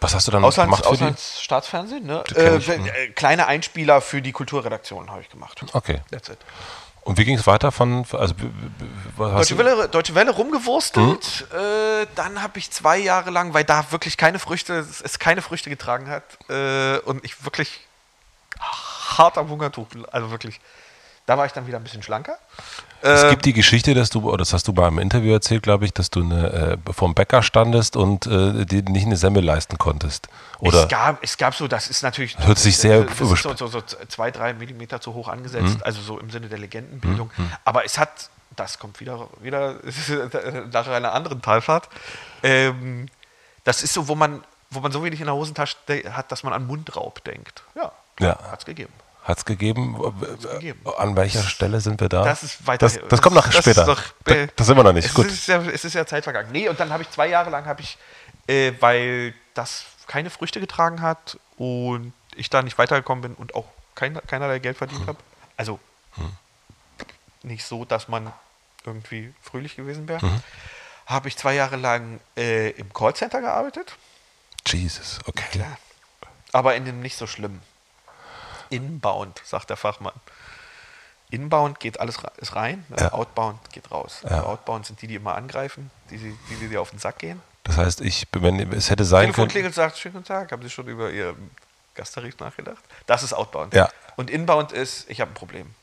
Was hast du dann Auslands, gemacht für? Auslandsstaatsfernsehen, ne? Äh, ich, äh, ne? kleine Einspieler für die Kulturredaktion habe ich gemacht. Okay. That's it. Und wie ging es weiter von, also, Deutsche Welle, Deutsche Welle rumgewurstelt. Äh, dann habe ich zwei Jahre lang, weil da wirklich keine Früchte, es es keine Früchte getragen hat äh, und ich wirklich hart am Hungertuch, also wirklich, da war ich dann wieder ein bisschen schlanker. Es Äh, gibt die Geschichte, dass du, oder das hast du mal im Interview erzählt, glaube ich, dass du eine, äh, vorm Bäcker standest und äh, dir nicht eine Semmel leisten konntest. Oder es, gab, es gab so, das ist natürlich. Hört sich sehr das ist so, so, so zwei, drei Millimeter zu hoch angesetzt, Mhm. also so im Sinne der Legendenbildung. Aber es hat, das kommt wieder, wieder (laughs) nach einer anderen Talfahrt. Ähm, das ist so, wo man, wo man so wenig in der Hosentasche hat, dass man an Mundraub denkt. Ja, Ja. hat es gegeben. Hat es gegeben? gegeben. An welcher Stelle sind wir da? Das ist weiter. Das, das kommt noch das später. Doch, äh, das sind wir noch nicht. Es Gut. ist, ja, es ist ja Zeit vergangen. Nee, und dann habe ich zwei Jahre lang, habe ich, äh, weil das keine Früchte getragen hat und ich da nicht weitergekommen bin und auch kein, keinerlei Geld verdient habe. Also nicht so, dass man irgendwie fröhlich gewesen wäre. Habe ich zwei Jahre lang äh, im Callcenter gearbeitet. Jesus, okay. Aber in dem nicht so schlimm. Inbound, sagt der Fachmann. Inbound geht alles ist rein, ne? Ja. Outbound geht raus. Ja. Also Outbound sind die, die immer angreifen, die, die, die dir auf den Sack gehen. Das heißt, ich, wenn es hätte sein Telefon können. klingelt, sagt, schönen guten Tag, haben Sie schon über Ihr Gasttarif nachgedacht? Das ist Outbound. Ja. Und Inbound ist, ich habe ein Problem.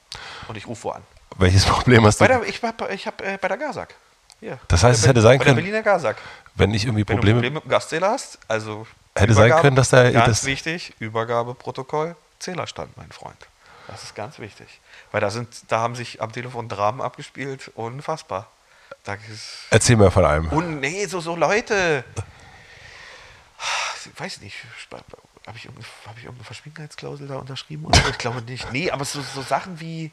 Und ich rufe wo an. Welches (laughs) Problem hast du? Bei der, ich habe ich hab, äh, bei der Gazak. Hier. Das heißt, es hätte sein bei können- der Berliner Gazak. wenn ich irgendwie Wenn Probleme. du Probleme mit dem Gastzähler hast, also Hätte sein können, dass da- ganz das- wichtig, Übergabeprotokoll, Zählerstand, mein Freund. Das ist ganz wichtig. Weil da sind, da haben sich am Telefon Dramen abgespielt, unfassbar. Da ist, Erzähl mir von einem. und nee, so, so Leute. Ich weiß nicht, habe ich, irgendeine- hab ich irgendeine Verschwiegenheitsklausel da unterschrieben? Oder so? Ich glaube nicht. Nee, aber so, so Sachen wie,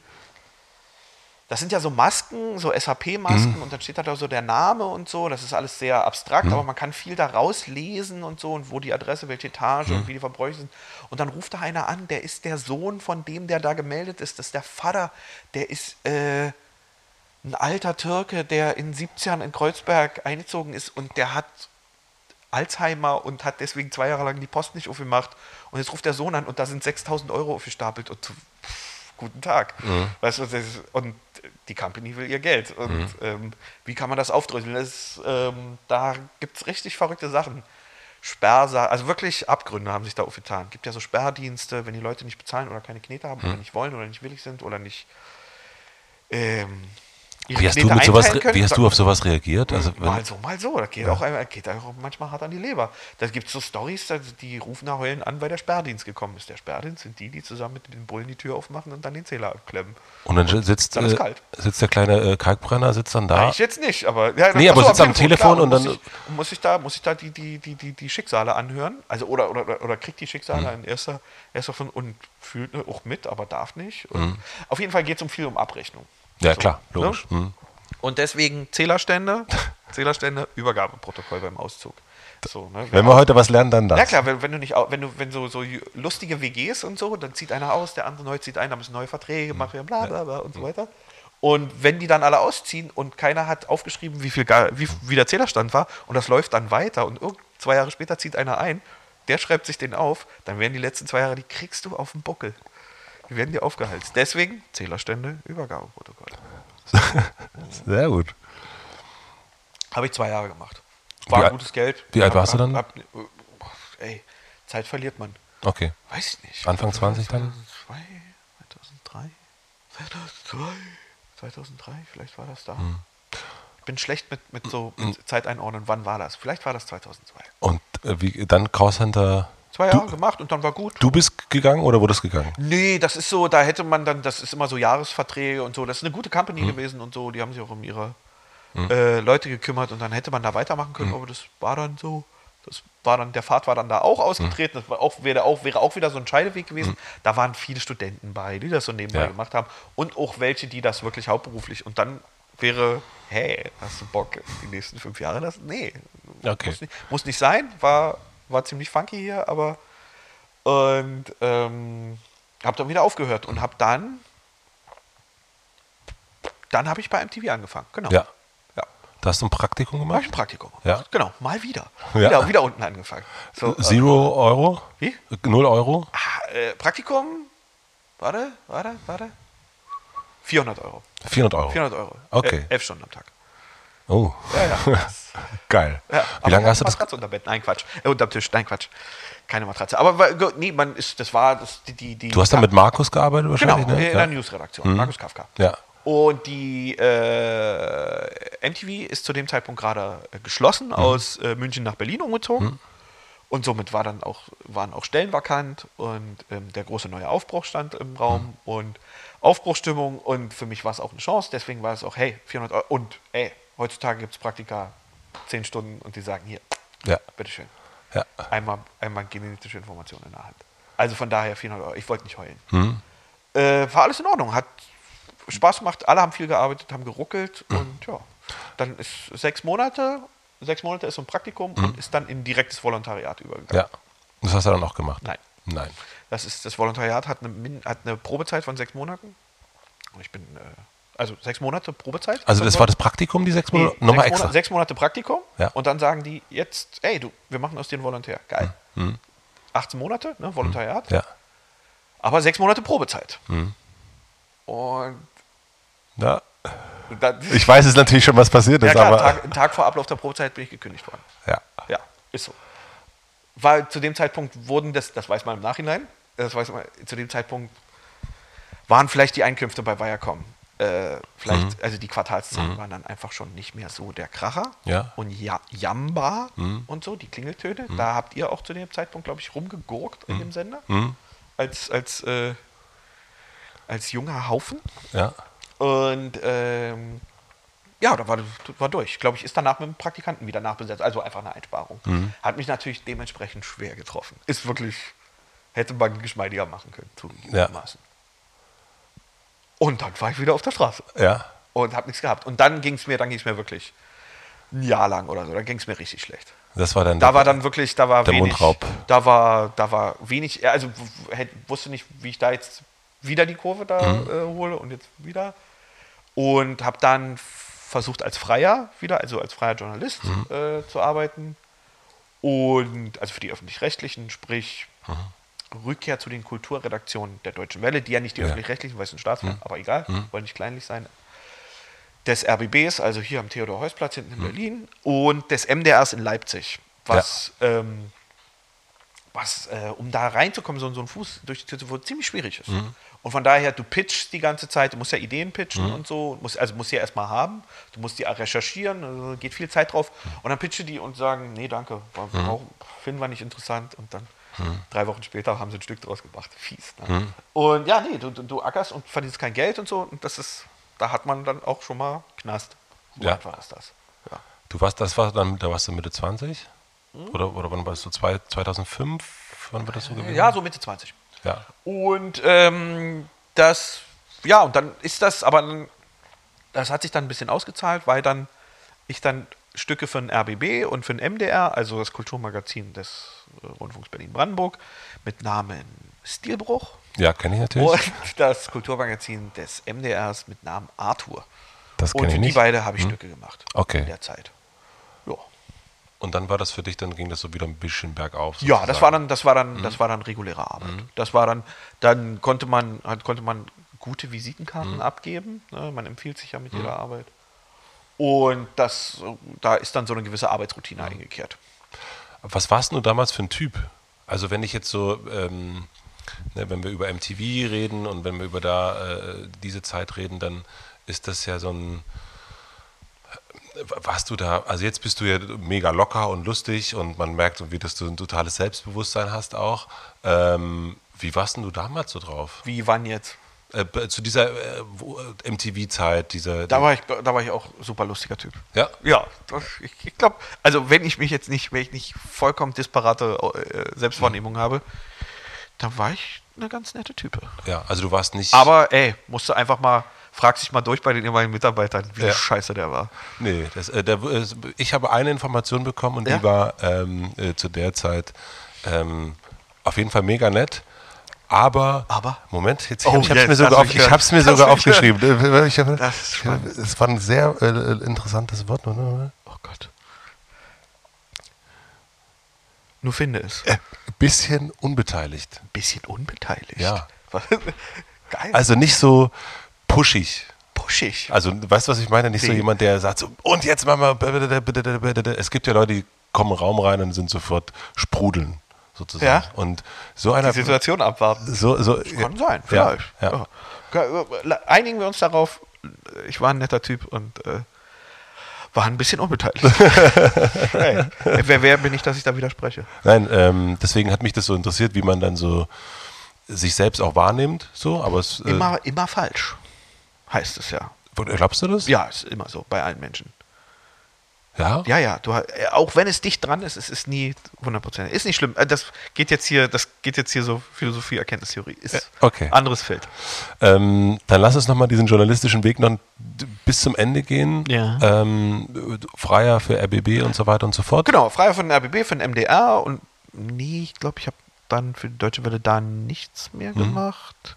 das sind ja so Masken, so SAP-Masken und dann steht da so der Name und so. Das ist alles sehr abstrakt, aber man kann viel da rauslesen und so und wo die Adresse, welche Etage und wie die Verbräuche sind. Und dann ruft da einer an, der ist der Sohn von dem, der da gemeldet ist. Das ist der Vater, der ist äh, ein alter Türke, der in 70ern in Kreuzberg eingezogen ist und der hat Alzheimer und hat deswegen zwei Jahre lang die Post nicht aufgemacht. Und jetzt ruft der Sohn an und da sind 6000 Euro aufgestapelt und pff, guten Tag. Weißt du, das und die Company will ihr Geld. Und ähm, wie kann man das aufdröseln? Das ähm, da gibt es richtig verrückte Sachen. Sperrsa also wirklich Abgründe haben sich da aufgetan. gibt ja so Sperrdienste, wenn die Leute nicht bezahlen oder keine Knete haben oder nicht wollen oder nicht willig sind oder nicht ähm, Wie hast, du mit sowas, können. wie hast du auf sowas reagiert? Also, mal so, mal so. Das geht, auch, einmal- geht auch manchmal hart an die Leber. Da gibt es so Stories, die rufen da heulen an, weil der Sperrdienst gekommen ist. Der Sperrdienst sind die, die zusammen mit den Bullen die Tür aufmachen und dann den Zähler abklemmen. und dann sitzt, Dann äh, kalt. sitzt der kleine äh, Kalkbrenner, sitzt dann da. Ich jetzt nicht, aber. Ja, Nee, aber so, sitzt am Telefon und muss dann- Ich, muss ich da, muss ich da die, die, die, die, die Schicksale anhören? Also, oder, oder, oder, kriegt die Schicksale Mhm. in erster, erster von und fühlt ne, auch mit, aber darf nicht. Und Mhm. Auf jeden Fall geht es um viel um Abrechnung. Ja, So, klar, ne? logisch. Mhm. Und deswegen Zählerstände, (laughs) Zählerstände, Übergabeprotokoll beim Auszug. So, ne? Wenn wir heute was lernen, dann das. Ja klar, wenn, wenn du nicht, wenn du, wenn so, so lustige WGs und so, dann zieht einer aus, der andere neu zieht ein, da müssen neue Verträge Mhm. gemacht werden, bla bla bla und so weiter. Und wenn die dann alle ausziehen und keiner hat aufgeschrieben, wie viel wie, wie der Zählerstand war, und das läuft dann weiter und zwei Jahre später zieht einer ein, der schreibt sich den auf, dann werden die letzten zwei Jahre, die kriegst du auf den Buckel. Die werden dir aufgehalst. Deswegen Zählerstände, Übergabeprotokoll. (laughs) Sehr gut. Habe ich zwei Jahre gemacht. War Wie gutes Geld. wie alt warst du dann? Hab, ey, Zeit verliert man. Okay. Weiß ich nicht. Anfang 20 dann? 2002, 2003, 2002, 2003, vielleicht war das da. Hm. Ich bin schlecht mit, mit so mit Zeit einordnen. Wann war das? Vielleicht war das 2002. Und äh, wie, dann Callcenter. Zwei Jahre gemacht und dann war gut. Du bist gegangen oder wurdest gegangen? Nee, das ist so, da hätte man dann, das ist immer so Jahresverträge und so. Das ist eine gute Company Hm. gewesen und so. Die haben sich auch um ihre äh, Leute gekümmert und dann hätte man da weitermachen können, Hm. aber das war dann so. Das war dann, der Pfad war dann da auch ausgetreten. Das war auch, wäre, auch, wäre auch wieder so ein Scheideweg gewesen. Da waren viele Studenten bei, die das so nebenbei Ja. gemacht haben. Und auch welche, die das wirklich hauptberuflich. Und dann wäre, hey, hast du Bock, die nächsten fünf Jahre das? Nee. Okay. Muss, nicht, muss nicht sein. War, war ziemlich funky hier, aber und ähm, habe dann wieder aufgehört und habe dann dann habe ich bei MTV angefangen. Genau. Ja. ja. Da hast du ein Praktikum gemacht? ich ein Praktikum Ja. Genau, mal wieder. Ja. Wieder, wieder unten angefangen. So, äh, Zero Euro? Wie? Null Euro? ah, äh, Praktikum, warte, warte, warte. 400 Euro. 400 Euro. 400 Euro. Okay. Äh, elf Stunden am Tag. Oh, Ja, ja. (laughs) Geil. ja. Wie lange hast du das? Matratze unter Bett? Nein, Quatsch. Äh, unterm Tisch. Nein, Quatsch. Keine Matratze. Aber nee, man ist, das war das, die, die. Du hast dann mit Markus gearbeitet Genau, wahrscheinlich? in ne? der ja. News-Redaktion. Markus Kafka. Ja. Und die äh, MTV ist zu dem Zeitpunkt gerade äh, geschlossen, aus äh, München nach Berlin umgezogen. Und somit war dann auch, waren auch Stellen vakant und ähm, der große neue Aufbruch stand im Raum und Aufbruchstimmung. Und für mich war es auch eine Chance. Deswegen war es auch, hey, 400 Euro. Und ey, heutzutage gibt es Praktika 10 Stunden und die sagen, hier, Ja. bitteschön. Ja. Einmal, einmal genetische Information in der Hand. Also von daher 400 Euro. Ich wollte nicht heulen. Äh, war alles in Ordnung. Hat Spaß gemacht. Alle haben viel gearbeitet, haben geruckelt. Und ja, dann ist sechs Monate. Sechs Monate ist so ein Praktikum und ist dann in direktes Volontariat übergegangen. Ja. Das hast du dann auch gemacht? Nein. Nein. Das, ist, das Volontariat hat eine, hat eine Probezeit von sechs Monaten. Und ich bin, äh, also sechs Monate Probezeit. Also das war das Praktikum, die sechs Nee, Monate? Nochmal sechs, extra? Monate, sechs Monate Praktikum Ja. und dann sagen die jetzt, ey, du, wir machen aus dir einen Volontär. Geil. 18 Monate, ne, Volontariat, Ja. aber sechs Monate Probezeit. Und ja. dann, Ich weiß jetzt natürlich schon, was passiert ja ist, klar, aber. Tag, einen Tag vor Ablauf der Probezeit bin ich gekündigt worden. Ja. Ja, ist so. Weil zu dem Zeitpunkt wurden das, das weiß man im Nachhinein, das weiß man, zu dem Zeitpunkt waren vielleicht die Einkünfte bei Viacom. Äh, vielleicht, also die Quartalszahlen waren dann einfach schon nicht mehr so der Kracher. Ja. Und ja, Jamba und so, die Klingeltöne, da habt ihr auch zu dem Zeitpunkt, glaube ich, rumgegurkt in dem Sender. Als, als, äh, als junger Haufen. Ja. Und ähm, ja, da war, war durch. Glaube ich, ist danach mit dem Praktikanten wieder nachbesetzt. Also einfach eine Einsparung. Hat mich natürlich dementsprechend schwer getroffen. Ist wirklich, hätte man geschmeidiger machen können, zugegebenermaßen. Und dann war ich wieder auf der Straße Ja. und habe nichts gehabt. Und dann ging es mir, dann ging es mir wirklich ein Jahr lang oder so. Dann ging es mir richtig schlecht. Das war dann Da der- war dann wirklich, da war der wenig, Mundraub. da war, da war wenig, also wusste nicht, wie ich da jetzt wieder die Kurve da Mhm. äh, hole und jetzt wieder. Und habe dann versucht als Freier wieder, also als freier Journalist Mhm. äh, zu arbeiten. Und also für die öffentlich-rechtlichen, sprich Rückkehr zu den Kulturredaktionen der Deutschen Welle, die ja nicht die. Ja. Öffentlich-rechtlichen, weil es ein Staatsfern, aber egal, wollen nicht kleinlich sein. Des RBBs, also hier am Theodor-Heuss-Platz hinten in Berlin, und des MDRs in Leipzig, was, ähm, was äh, um da reinzukommen, so, so ein Fuß durch die Tür zu ziemlich schwierig ist. Und von daher, du pitchst die ganze Zeit, du musst ja Ideen pitchen und so, musst, also musst die ja erstmal haben, du musst die recherchieren, also geht viel Zeit drauf. Und dann pitchen die und sagen, nee, danke, brauchen- finden wir nicht interessant. Und dann drei Wochen später haben sie ein Stück draus gemacht. Fies. Ne? Und ja, nee, du, du, ackerst und verdienst kein Geld und so. Und das ist, da hat man dann auch schon mal Knast. So Ja. einfach ist das. Ja. Du warst, das war dann, da warst du Mitte 20? Hm? Oder, oder wann warst du? Zwei, 2005? Wann wird das so gewesen? ja, so Mitte 20. Ja. Und ähm, das, ja, und dann ist das, aber das hat sich dann ein bisschen ausgezahlt, weil dann ich dann Stücke für den RBB und für den MDR, also das Kulturmagazin des Rundfunks Berlin-Brandenburg, mit Namen Stilbruch Ja, kenne ich natürlich. und das Kulturmagazin des MDRs mit Namen Arthur. das Und kenne ich die nicht. beide habe ich Stücke gemacht Okay. in der Zeit. Ja. Und dann war das für dich, dann ging das so wieder ein bisschen bergauf. Ja, das war sozusagen. dann, das war Mhm. dann, das war dann reguläre Arbeit. Das war dann, dann konnte man, halt konnte man gute Visitenkarten Mhm. abgeben. Ne? Man empfiehlt sich ja mit jeder Arbeit. Und das, da ist dann so eine gewisse Arbeitsroutine Mhm. eingekehrt. Was warst du damals für ein Typ? Also wenn ich jetzt so, ähm, ne, wenn wir über MTV reden und wenn wir über da äh, diese Zeit reden, dann ist das ja so ein. äh, Warst du da, also jetzt bist du ja mega locker und lustig und man merkt irgendwie, dass du ein totales Selbstbewusstsein hast auch. Ähm, wie warst denn du damals so drauf? Wie wann jetzt? Äh, zu dieser äh, äh, MTV-Zeit, dieser. Da war ich, da war ich auch super lustiger Typ. ja, Ja, das, ich, ich glaube, also wenn ich mich jetzt nicht, wenn ich nicht vollkommen disparate äh, Selbstwahrnehmung habe, dann war ich eine ganz nette Type. ja, also du warst nicht. Aber ey, musst du einfach mal, frag dich mal durch bei den ehemaligen Mitarbeitern, wie Ja. scheiße der war. Nee, das, äh, der, ich habe eine Information bekommen und Ja? die war ähm, äh, zu der Zeit ähm, auf jeden Fall mega nett. Aber, Aber? Moment, jetzt, Oh, ich habe es mir sogar, auf, ich hab's mir Das sogar aufgeschrieben. Äh, Ich hab, Das ist ich, spannend. es war ein sehr äh, interessantes Wort. oder? Oh Gott. Nur finde es. Äh, bisschen unbeteiligt. Ein bisschen unbeteiligt. Ja. (laughs) Geil. Also nicht so pushig. pushig. Also, weißt du, was ich meine? Nicht so Nee. jemand, der sagt so, und jetzt machen wir. Es gibt ja Leute, die kommen Raum rein und sind sofort sprudeln, sozusagen. Ja. Und so einer. Die Situation abwarten. So, so, Kann sein, vielleicht. ja. Ja. Einigen wir uns darauf, ich war ein netter Typ und äh, war ein bisschen unbeteiligt. (laughs) hey, wer, wer bin ich, dass ich da widerspreche? Nein, ähm, deswegen hat mich das so interessiert, wie man dann so sich selbst auch wahrnimmt. So, aber es, äh, Immer, immer falsch, heißt es ja. glaubst du das? Ja, ist immer so, bei allen Menschen. Ja? Ja, ja, du, äh, auch wenn es dicht dran ist, es ist nie 100%. Ist nicht schlimm. Äh, Das geht jetzt hier, das geht jetzt hier so Philosophie, Erkenntnistheorie. Ist okay. anderes Feld. Ähm, dann lass uns nochmal diesen journalistischen Weg noch bis zum Ende gehen. Ja. Ähm, Freier für RBB und so weiter und so fort. Genau, freier von RBB, von MDR und nee, ich glaube, ich habe dann für die Deutsche Welle da nichts mehr Mhm. gemacht.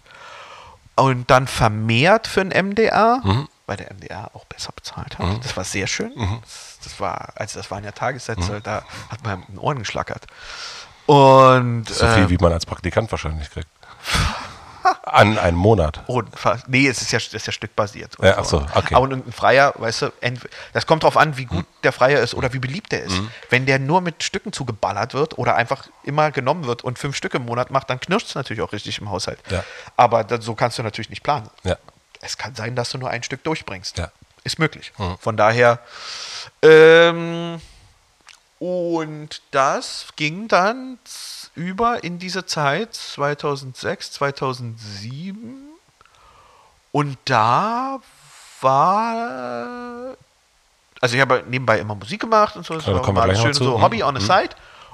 Und dann vermehrt für den MDR, Mhm. weil der MDR auch besser bezahlt hat. Das war sehr schön. Mhm. Das, das war, also das waren ja Tagessätze, da hat man in den Ohren geschlackert. Und So äh, viel, wie man als Praktikant wahrscheinlich kriegt. An einem Monat. Nee, es ist ja, das ist ja stückbasiert. und Ja, ach so, okay. Aber ein Freier, weißt du, das kommt drauf an, wie gut Mhm. der Freier ist oder wie beliebt der ist. Wenn der nur mit Stücken zugeballert wird oder einfach immer genommen wird und fünf Stücke im Monat macht, dann knirscht es natürlich auch richtig im Haushalt. Ja. Aber da, so kannst du natürlich nicht planen. Ja. Es kann sein, dass du nur ein Stück durchbringst. Ja. Ist möglich. Mhm. Von daher. Ähm, und das ging dann über in diese Zeit 2006, 2007. Und da war. Also, ich habe nebenbei immer Musik gemacht und so. Das da war noch schön so Hobby on the Mhm. side.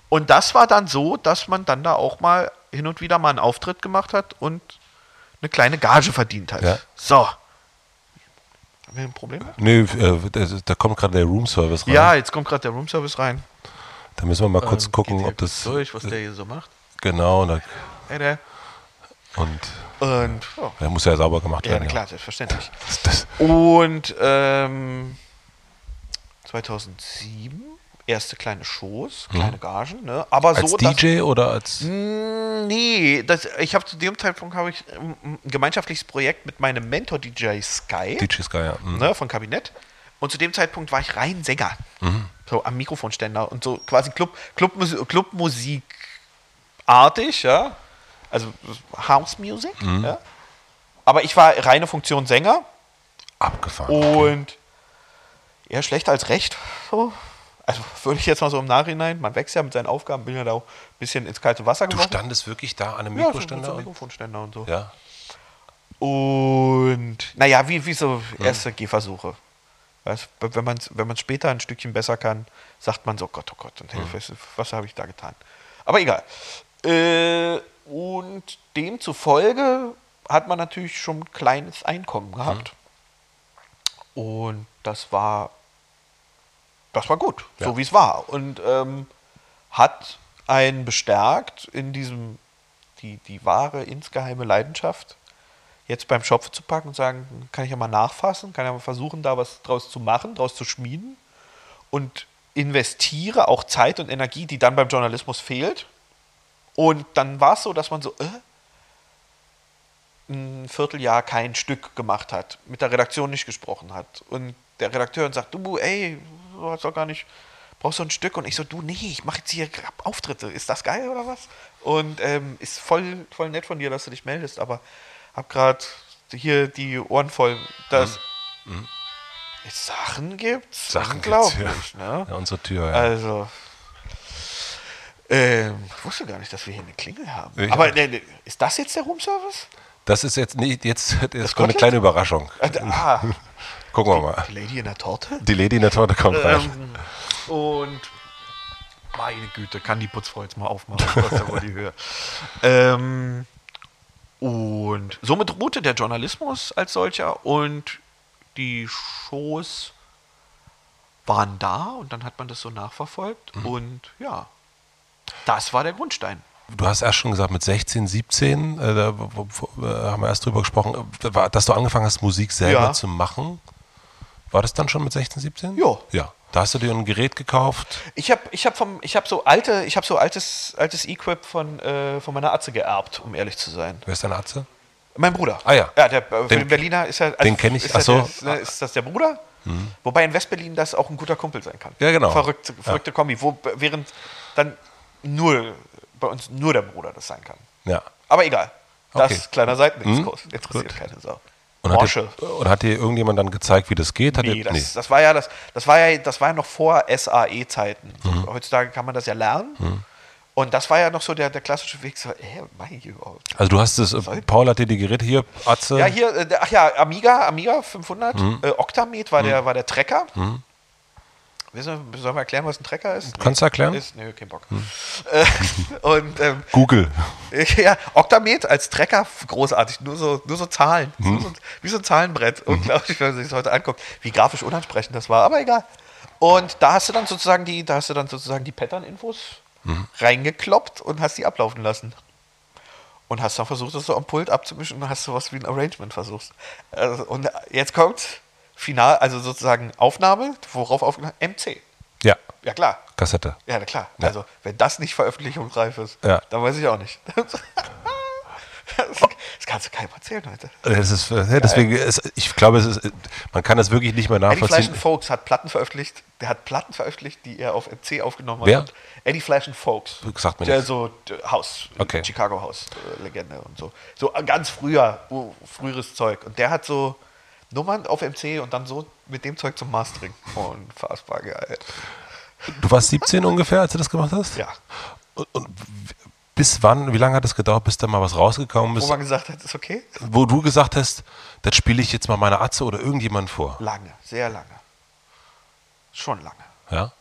Und das war dann so, dass man dann da auch mal hin und wieder mal einen Auftritt gemacht hat und eine kleine Gage verdient hat. Ja. So. Haben wir ein Problem? Nö, äh, da, kommt gerade der Roomservice rein. Ja, jetzt kommt gerade der Roomservice rein. Da müssen wir mal kurz Ähm, gucken, ob das. Durch, was der hier so macht. Genau, da, Hey, der. und Und, oh, der muss ja sauber gemacht ja, werden. na klar, selbstverständlich. Das, das, Und ähm, 2007 erste kleine Shows, kleine Gagen, ne? Aber Mhm. als so, dass, DJ oder als. Mm, Nee, das, ich habe zu dem Zeitpunkt habe ich ein gemeinschaftliches Projekt mit meinem Mentor DJ Sky. DJ Sky, ja. Mhm. ne, von Kabinett. Und zu dem Zeitpunkt war ich rein Sänger. Mhm. So am Mikrofonständer und so quasi Club, Clubmusik, Clubmusikartig, ja. Also House Music, Mhm. ja. Aber ich war reine Funktion Sänger Abgefahren. und eher schlechter als recht. So. Also würde ich jetzt mal so im Nachhinein, man wächst ja mit seinen Aufgaben, bin ja da auch ein bisschen ins kalte Wasser Du geworfen. standest wirklich da an einem ja, so, Mikroständer? so Mikrofonständer und so. ja. Und naja, wie, wie so erste Gehversuche. Weißt, du, wenn man es wenn man's später ein Stückchen besser kann, sagt man so, Gott, oh Gott, und Hilfe, was habe ich da getan? Aber egal. Äh, und demzufolge hat man natürlich schon ein kleines Einkommen gehabt. Und das war, das war gut, so Ja. wie es war. Und ähm, hat einen bestärkt in diesem, die, die wahre, insgeheime Leidenschaft, jetzt beim Schopf zu packen und sagen, kann ich ja mal nachfassen, kann ja mal versuchen, da was draus zu machen, draus zu schmieden und investiere auch Zeit und Energie, die dann beim Journalismus fehlt. Und dann war es so, dass man so äh, ein Vierteljahr kein Stück gemacht hat, mit der Redaktion nicht gesprochen hat. Und der Redakteur sagt, du, ey, du hast doch gar nicht, brauchst du ein Stück? Und ich so, du, nee, ich mache jetzt hier Auftritte. Ist das geil oder was? Und ähm, ist voll, voll nett von dir, dass du dich meldest, aber hab gerade hier die Ohren voll, dass es Sachen gibt. Mhm. Sachen gibt's, Unglaublich, ja. ne? ja. Unsere Tür, ja. Also, ähm, ich wusste gar nicht, dass wir hier eine Klingel haben. Ich Aber auch. ne, ne, ist das jetzt der Roomservice? Das ist jetzt nicht, jetzt ist eine Kotelett? kleine Überraschung. Ah, Gucken wir mal. die Lady in der Torte? Die Lady in der Torte kommt rein. Ähm, und meine Güte, kann die Putzfrau jetzt mal aufmachen, wohl die Höhe. (laughs) Ähm, und somit ruhte der Journalismus als solcher und die Shows waren da und dann hat man das so nachverfolgt Mhm. und ja, das war der Grundstein. du hast erst schon gesagt, mit 16, 17, äh, da äh, haben wir erst drüber gesprochen, äh, dass du angefangen hast, Musik selber Ja. zu machen. War das dann schon mit 16, 17? Ja. Ja. Da hast du dir ein Gerät gekauft. Ich habe ich hab vom, ich hab so alte, ich habe so altes, altes Equip von, äh, von meiner Atze geerbt, um ehrlich zu sein. Wer ist deine Atze? Mein Bruder. Ah ja. Ja, der, äh, Den- den Berliner ist er. also den kenn ich, Ist, so. der, ist, ne, ist das der Bruder? Wobei in Westberlin das auch ein guter Kumpel sein kann. Ja, genau. Verrückte, verrückte Kombi. Wo, während dann nur bei uns nur der Bruder das sein kann. Ja. Aber egal. Das Okay. ist kleiner Seitenexkurs. Mhm. Interessiert Gut. keine Sau. Und hat, Porsche. dir, und hat dir irgendjemand dann gezeigt, wie das geht? Hat Nee, dir, das, das war ja das, das war ja, das war ja noch vor SAE-Zeiten. Mhm. Heutzutage kann man das ja lernen. Und das war ja noch so der, der klassische Weg. So, hä, mach ich überhaupt? Also du hast es, äh, Paul hat dir die Geräte hier, Atze. Ja, hier, äh, ach ja, Amiga, Amiga 500, Mhm. äh, Octamed war, der, war der Trecker. Wissen wir, sollen wir erklären, was ein Trecker ist? Kannst du erklären? Ist, nö, kein Bock. Äh, (laughs) und ähm, Google. (laughs) ja, Octamed als Trecker, großartig, nur so, nur so Zahlen. Mhm. So, wie so ein Zahlenbrett. Unglaublich, wenn man sich das heute anguckt, wie grafisch unansprechend das war, aber egal. Und da hast du dann sozusagen die, da hast du dann sozusagen die Pattern-Infos Mhm. reingekloppt und hast die ablaufen lassen. Und hast dann versucht, das so am Pult abzumischen und hast sowas wie ein Arrangement versucht. Also, und jetzt kommt Final, also sozusagen Aufnahme, worauf aufgenommen? MC. Ja, Ja klar. Kassette. Ja, na klar. Ja. Also, wenn das nicht veröffentlichungsreif ist, Ja. dann weiß ich auch nicht. (laughs) das kannst du keinem erzählen heute. Das ist, äh, deswegen, ist, ich glaube, es ist, man kann das wirklich nicht mehr Eddie Flash nachvollziehen. and Folks hat Platten veröffentlicht. Der hat Platten veröffentlicht, die er auf MC aufgenommen Wer? hat. Eddie Flash and Folks. Sagt mir der nichts. so Haus, Okay. Chicago House äh, Legende und so. So äh, ganz früher, uh, früheres Zeug. Und der hat so Nummern auf MC und dann so mit dem Zeug zum Mastering. Unfassbar geil. Du warst 17 ungefähr, als du das gemacht hast? Ja. Und, und bis wann, wie lange hat es gedauert, bis da mal was rausgekommen Wo ist, man gesagt hat, ist okay? wo du gesagt hast, das spiele ich jetzt mal meiner Atze oder irgendjemand vor? Lange, sehr lange. Schon lange. Ja?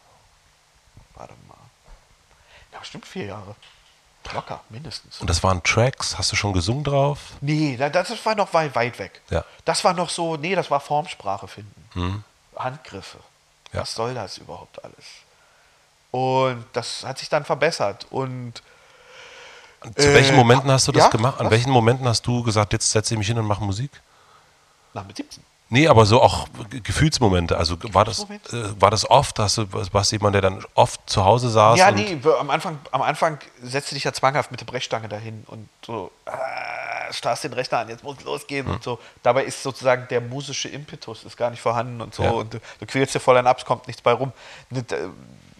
Warte mal. Ja, bestimmt vier Jahre. Locker, mindestens. Und das waren Tracks, hast du schon gesungen drauf? Nee, da- das war noch weit, weit weg. Ja. Das war noch so, nee, das war Formsprache finden. Handgriffe. Ja. Was soll das überhaupt alles? Und das hat sich dann verbessert. Und Zu Äh, welchen Momenten hast du das ja? gemacht? An Was? welchen Momenten hast du gesagt, jetzt setze ich mich hin und mache Musik? na, mit 17. Nee, aber so auch Ge- Gefühlsmomente. Also war das, äh, war das oft? Hast du, warst du jemand, der dann oft zu Hause saß? Ja, nee, am Anfang, am Anfang setzte dich ja zwanghaft mit der Brechstange dahin und so, äh, starrst den Rechner an, jetzt muss losgehen und so. Dabei ist sozusagen der musische Impetus ist gar nicht vorhanden und so. Ja. Und du, du quälst dir voll ein ab, es kommt nichts bei rum. Eine,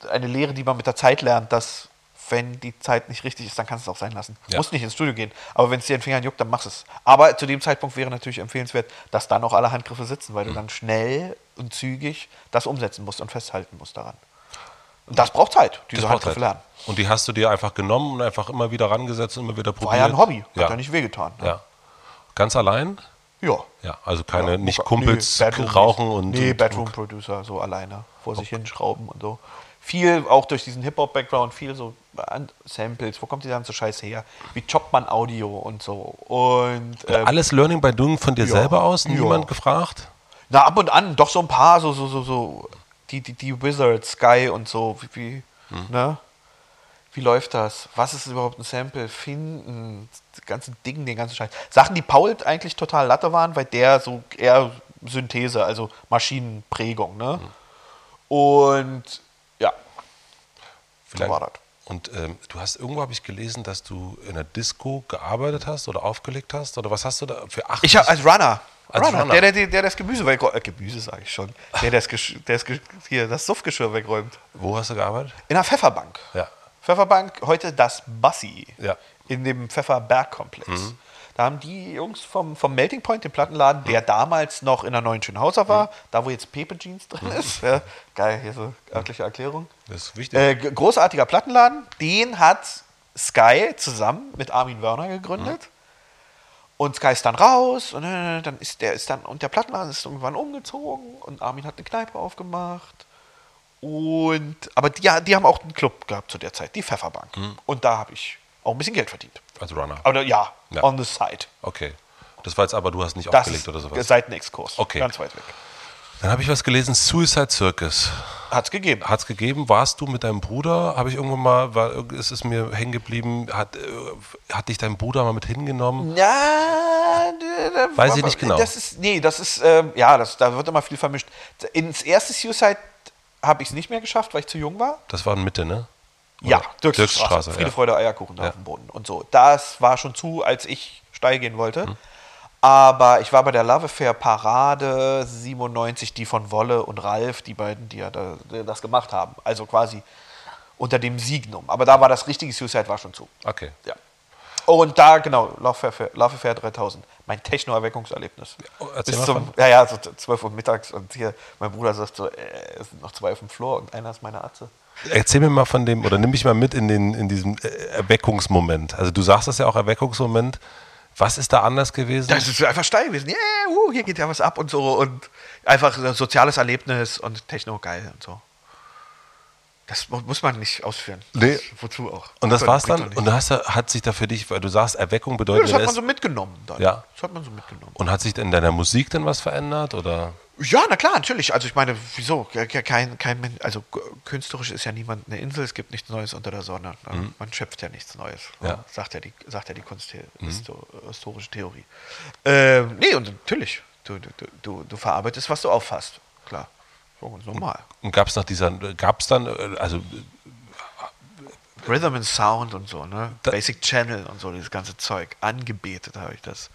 eine Lehre, die man mit der Zeit lernt, dass wenn die Zeit nicht richtig ist, dann kannst du es auch sein lassen. Ja. Musst nicht ins Studio gehen, aber wenn es dir in den Fingern juckt, dann machst es. Aber zu dem Zeitpunkt wäre natürlich empfehlenswert, dass dann auch alle Handgriffe sitzen, weil du Mhm. dann schnell und zügig das umsetzen musst und festhalten musst daran. Und das braucht Zeit, diese Das Handgriffe lernen. Und die hast du dir einfach genommen und einfach immer wieder rangesetzt und immer wieder probiert? War ja ein Hobby, hat Ja. ja nicht wehgetan. Ne? ja. Ganz allein? Ja. Ja, also keine, Ja, nicht Kumpels nee, rauchen und. Nee, und, Bedroom Producer, so alleine, vor sich hinschrauben und so. Viel auch durch diesen Hip-Hop-Background, viel so an Samples, wo kommt die ganze Scheiß her? Wie choppt man Audio und so. Und ähm, Alles Learning by Doing von dir ja. selber aus? Ja. Niemand gefragt? na, ab und an, doch so ein paar, so, so, so, so, die, die, die Wizards, Sky und so, wie, wie Hm. ne? Wie läuft das? Was ist überhaupt ein Sample? Finden, das ganze Ding, den ganzen Scheiß. Sachen, die Paul eigentlich total Latte waren, weil der so eher Synthese, also Maschinenprägung, ne? Hm. Und ja, Vielleicht- war das. Und ähm, du hast irgendwo habe ich gelesen, dass du in der Disco gearbeitet hast oder aufgelegt hast oder was hast du da für acht? Ich habe als Runner. Als Runner, Runner. Der, der, der, das Gemüse wegräumt. Äh, Gemüse sage ich schon. Der, der das, der das, hier, das Suffgeschirr wegräumt. wo hast du gearbeitet? In der Pfefferbank. Ja. Pfefferbank, heute das Bassi. Ja. Mhm. In dem Pfefferbergkomplex. Da haben die Jungs vom, vom Melting Point, dem Plattenladen, der damals noch in der neuen Schönhauser war, da wo jetzt Pepe Jeans drin Mhm. ist. Ja, geil, hier so örtliche Erklärung. Das ist wichtig. Äh, großartiger Plattenladen, den hat Sky zusammen mit Armin Wörner gegründet. Mhm. Und Sky ist dann raus und äh, dann ist der ist dann und der Plattenladen ist irgendwann umgezogen und Armin hat eine Kneipe aufgemacht. Und aber die, die haben auch einen Club gehabt zu der Zeit, die Pfefferbank. Mhm. Und da habe ich auch ein bisschen Geld verdient. Als Runner. Aber ja, Ja. on the side. Okay. Das war jetzt aber, du hast nicht Das aufgelegt oder sowas. Seitenexkurs. Okay. Ganz weit weg. Dann habe ich was gelesen, Suicide Circus. Hat's gegeben. Hat es gegeben? Warst du mit deinem Bruder? Habe ich irgendwann mal, war, ist es mir hängen geblieben, hat, äh, hat dich dein Bruder mal mit hingenommen? Ja, Weiß ich nicht genau. Das ist, nee, das ist, ähm, ja, das, da wird immer viel vermischt. Ins erste Suicide habe ich es nicht mehr geschafft, weil ich zu jung war. Das war in Mitte, ne? Ja? Dirksstraße. Dirksstraße, Friede, ja. Freude, Eierkuchen Ja. auf dem Boden und so. Das war schon zu, als ich steil gehen wollte. Mhm. Aber ich war bei der Love Affair Parade 97, die von Wolle und Ralf, die beiden, die ja da, die das gemacht haben. Also quasi unter dem Signum. Aber da war das richtige Suicide war schon zu. Okay. Ja. Und da, genau, Love Affair, Love Affair 3000. Mein Techno-Erweckungserlebnis. Oh, erzähl Bis zum, ja, ja, so 12 Uhr mittags und hier, mein Bruder sagt so, äh, es sind noch zwei auf dem Flur und einer ist meine Atze. Erzähl mir mal von dem, oder nimm mich mal mit in, den, in diesem äh, Erweckungsmoment. Also du sagst das ja auch, Erweckungsmoment. Was ist da anders gewesen? Das ist einfach steil gewesen. Yeah, uh, hier geht ja was ab und so. Und einfach ein soziales Erlebnis und Techno geil und so. Das mu- muss man nicht ausführen. Nee. Das, wozu auch? und das Bringt war's dann? Und hast du, hat sich da für dich, weil du sagst, Erweckung ja, bedeutet, das hat man so mitgenommen dann. Ja. Das hat man so mitgenommen. und hat sich in deiner Musik denn was verändert? Oder? Ja, na klar, natürlich. Also ich meine, wieso? Kein, kein, also künstlerisch ist ja niemand eine Insel, es gibt nichts Neues unter der Sonne. ne? Man schöpft ja nichts Neues. Mhm. Ja. Mhm. ne? Sagt ja die, sagt ja die kunsthistorische Theorie. Ähm, nee, und natürlich. Du, du, du, du verarbeitest, was du auffasst. Klar. So ganz normal. Und gab es nach dieser, gab es dann, äh, also Rhythm and Sound und so, ne? Da- Basic Channel und so, dieses ganze Zeug. Angebetet habe ich das.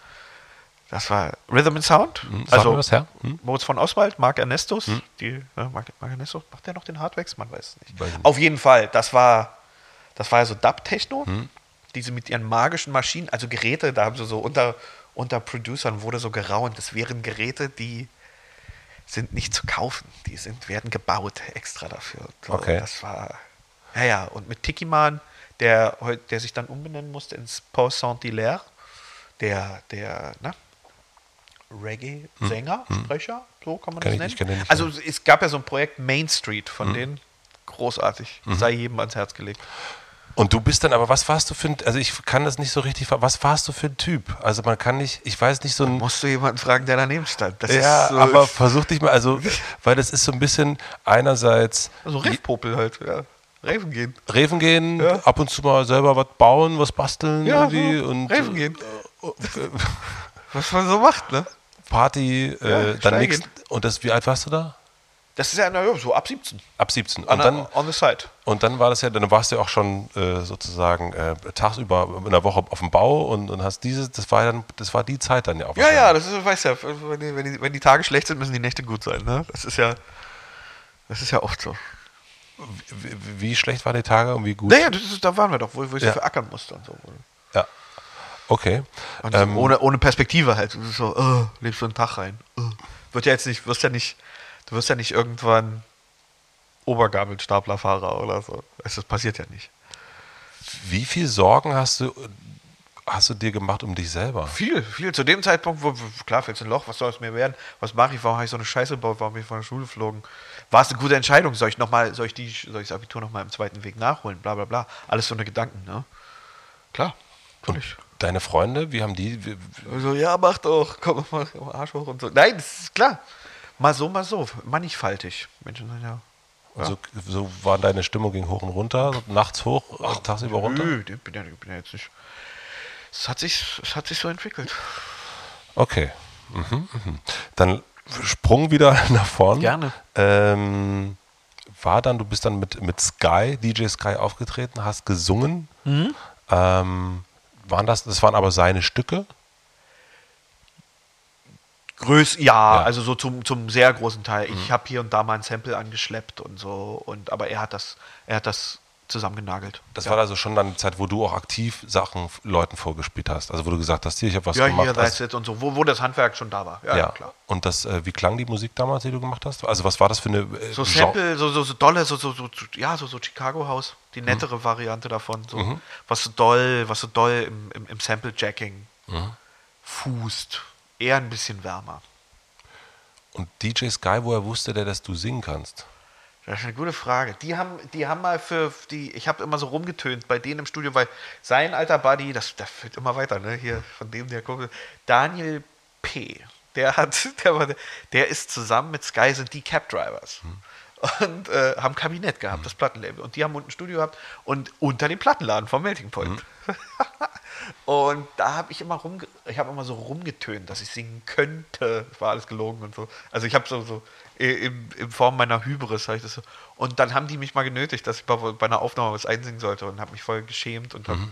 Das war Rhythm and Sound. Hm, sag mir was, ja. Hm. Moritz von Oswald, Marc Ernestus. Die, ne, Marc, Marc Ernestus, macht der noch den Hardwax? Man weiß es nicht. Weiß. Auf jeden Fall, das war, das war ja so Dub-Techno. Hm. Diese mit ihren magischen Maschinen, also Geräte, da haben sie so unter, unter Producern wurde so geraunt. Das wären Geräte, die sind nicht zu kaufen. Die sind, werden gebaut extra dafür. So, Okay. Das war, ja, ja. Und mit Tikiman, der, der sich dann umbenennen musste ins Paul Saint-Hilaire, der, der, ne? Reggae-Sänger, Sprecher, so kann man Kenn das nennen. nicht, also es gab ja so ein Projekt Main Street von denen, großartig, sei jedem ans Herz gelegt. Und du bist dann, aber was warst du für ein, also ich kann das nicht so richtig, was warst du für ein Typ? Also man kann nicht, ich weiß nicht so ein, Musst du jemanden fragen, der daneben stand. Das ja, so, aber versuch dich mal, also, (laughs) weil das ist so ein bisschen einerseits also Riffpopel halt, ja. Reven gehen. Reven gehen, Ja. ab und zu mal selber was bauen, was basteln Ja, irgendwie so, und Reven äh, gehen. (laughs) Was man so macht, ne? Party, Ja, äh, dann steil nix. gehen. Und das, wie alt warst du da? Das ist ja na, ja, so ab 17. Ab 17. On, Und dann, on the side. und dann war das ja, dann warst du ja auch schon äh, sozusagen äh, tagsüber in der Woche auf dem Bau und, und hast dieses, das war ja dann, das war die Zeit dann ja auch. Ja, ja, das ist, weißt ja, wenn die, wenn, die, wenn die Tage schlecht sind, müssen die Nächte gut sein, ne? Das ist ja, das ist ja oft so. Wie, wie schlecht waren die Tage und wie gut? Naja, ist, da waren wir doch, wo, wo ich Ja. so verackern musste und so. Ja. Okay. Und Ähm, ohne, ohne Perspektive halt. So, oh, lebst du einen Tag rein. Oh. Wird ja jetzt nicht, wirst ja nicht, du wirst ja nicht irgendwann Obergabelstaplerfahrer oder so. Das passiert ja nicht. wie viel Sorgen hast du, hast du dir gemacht um dich selber? Viel, viel. Zu dem Zeitpunkt, wo, klar, fällst du ein Loch, was soll es mir werden? Was mache ich? Warum habe ich so eine Scheiße gebaut? Warum bin ich von der Schule geflogen? War es eine gute Entscheidung? Soll ich noch mal, soll ich die, soll ich das Abitur nochmal im zweiten Weg nachholen? Bla bla bla. Alles so eine Gedanken, ne? Klar, natürlich. Deine Freunde, wie haben die, wie, Also, ja, mach doch, komm mal, Arsch hoch und so. Nein, das ist klar. Mal so, mal so. Mannigfaltig. Menschen sind ja. Und So, so war deine Stimmung ging hoch und runter, so nachts hoch, tagsüber runter? Nö, bin ja, bin ja jetzt nicht. Es hat sich, es hat sich so entwickelt. Okay. Mhm, mhm. Dann Sprung wieder (laughs) nach vorn. Gerne. Ähm, war dann, du bist dann mit, mit Sky, DJ Sky aufgetreten, hast gesungen. Mhm. Ähm, waren das, das waren aber seine Stücke? Größ, ja, Ja. also so zum, zum sehr großen Teil. Ich habe hier und da mal ein Sample angeschleppt und so, und aber er hat das, er hat das zusammengenagelt. Das ja. war also schon dann die Zeit, wo du auch aktiv Sachen Leuten vorgespielt hast. Also wo du gesagt hast, hier, ich habe was ja, gemacht. hier, that's hast. it und so, wo, wo das Handwerk schon da war. Ja, ja, ja, klar. Und das, äh, wie klang die Musik damals, die du gemacht hast? Also was war das für eine äh, So Sample, so, so, so dolle, so, so, so, ja, so, so Chicago House, die nettere Variante davon. So, Was so doll, was so doll im, im, im Sample-Jacking fußt. Eher ein bisschen wärmer. Und DJ Sky, woher wusste der, dass du singen kannst? Das ist eine gute Frage. Die haben, die haben mal für die, ich habe immer so rumgetönt bei denen im Studio, weil sein alter Buddy, das, das wird immer weiter, ne? Hier von dem der Kumpel, Daniel P. der hat, (laughs) der, war, der ist zusammen mit Sky sind die Cab Drivers. Und äh, haben Kabinett gehabt, das Plattenlabel. Und die haben unten ein Studio gehabt und unter dem Plattenladen vom Melting Point. (laughs) und da habe ich immer rumge ich habe immer so rumgetönt, dass ich singen könnte. Das war alles gelogen und so. Also ich habe so, so in, in Form meiner Hybris habe ich das so. Und dann haben die mich mal genötigt, dass ich bei, bei einer Aufnahme was einsingen sollte und habe mich voll geschämt und habe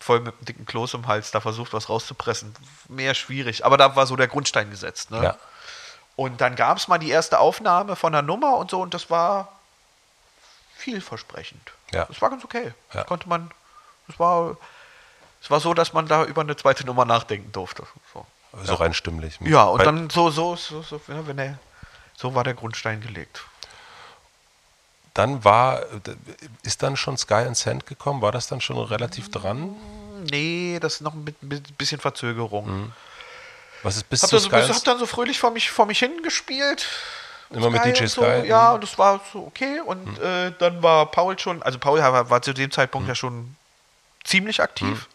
voll mit einem dicken Kloß im Hals da versucht, was rauszupressen. Mehr schwierig. Aber da war so der Grundstein gesetzt. Ne? Ja. Und dann gab es mal die erste Aufnahme von der Nummer und so und das war vielversprechend. Ja. Das war ganz okay. Ja. Das konnte man, das war, es war so, dass man da über eine zweite Nummer nachdenken durfte. So. So rein stimmlich. Ja, und Weil- dann so, so, so, so, ja, wenn er, so war der Grundstein gelegt. Dann war, ist dann schon Sky and Sand gekommen? War das dann schon relativ dran? Nee, das ist noch ein bi- bi- bisschen Verzögerung. Was ist bis Hab, zu dann so, Sky? and- hab dann so fröhlich vor mich, vor mich hingespielt. Immer mit DJ so. Sky? Ja, Mhm. und das war so okay. Und äh, dann war Paul schon, also Paul war, war zu dem Mhm. Zeitpunkt ja schon ziemlich aktiv.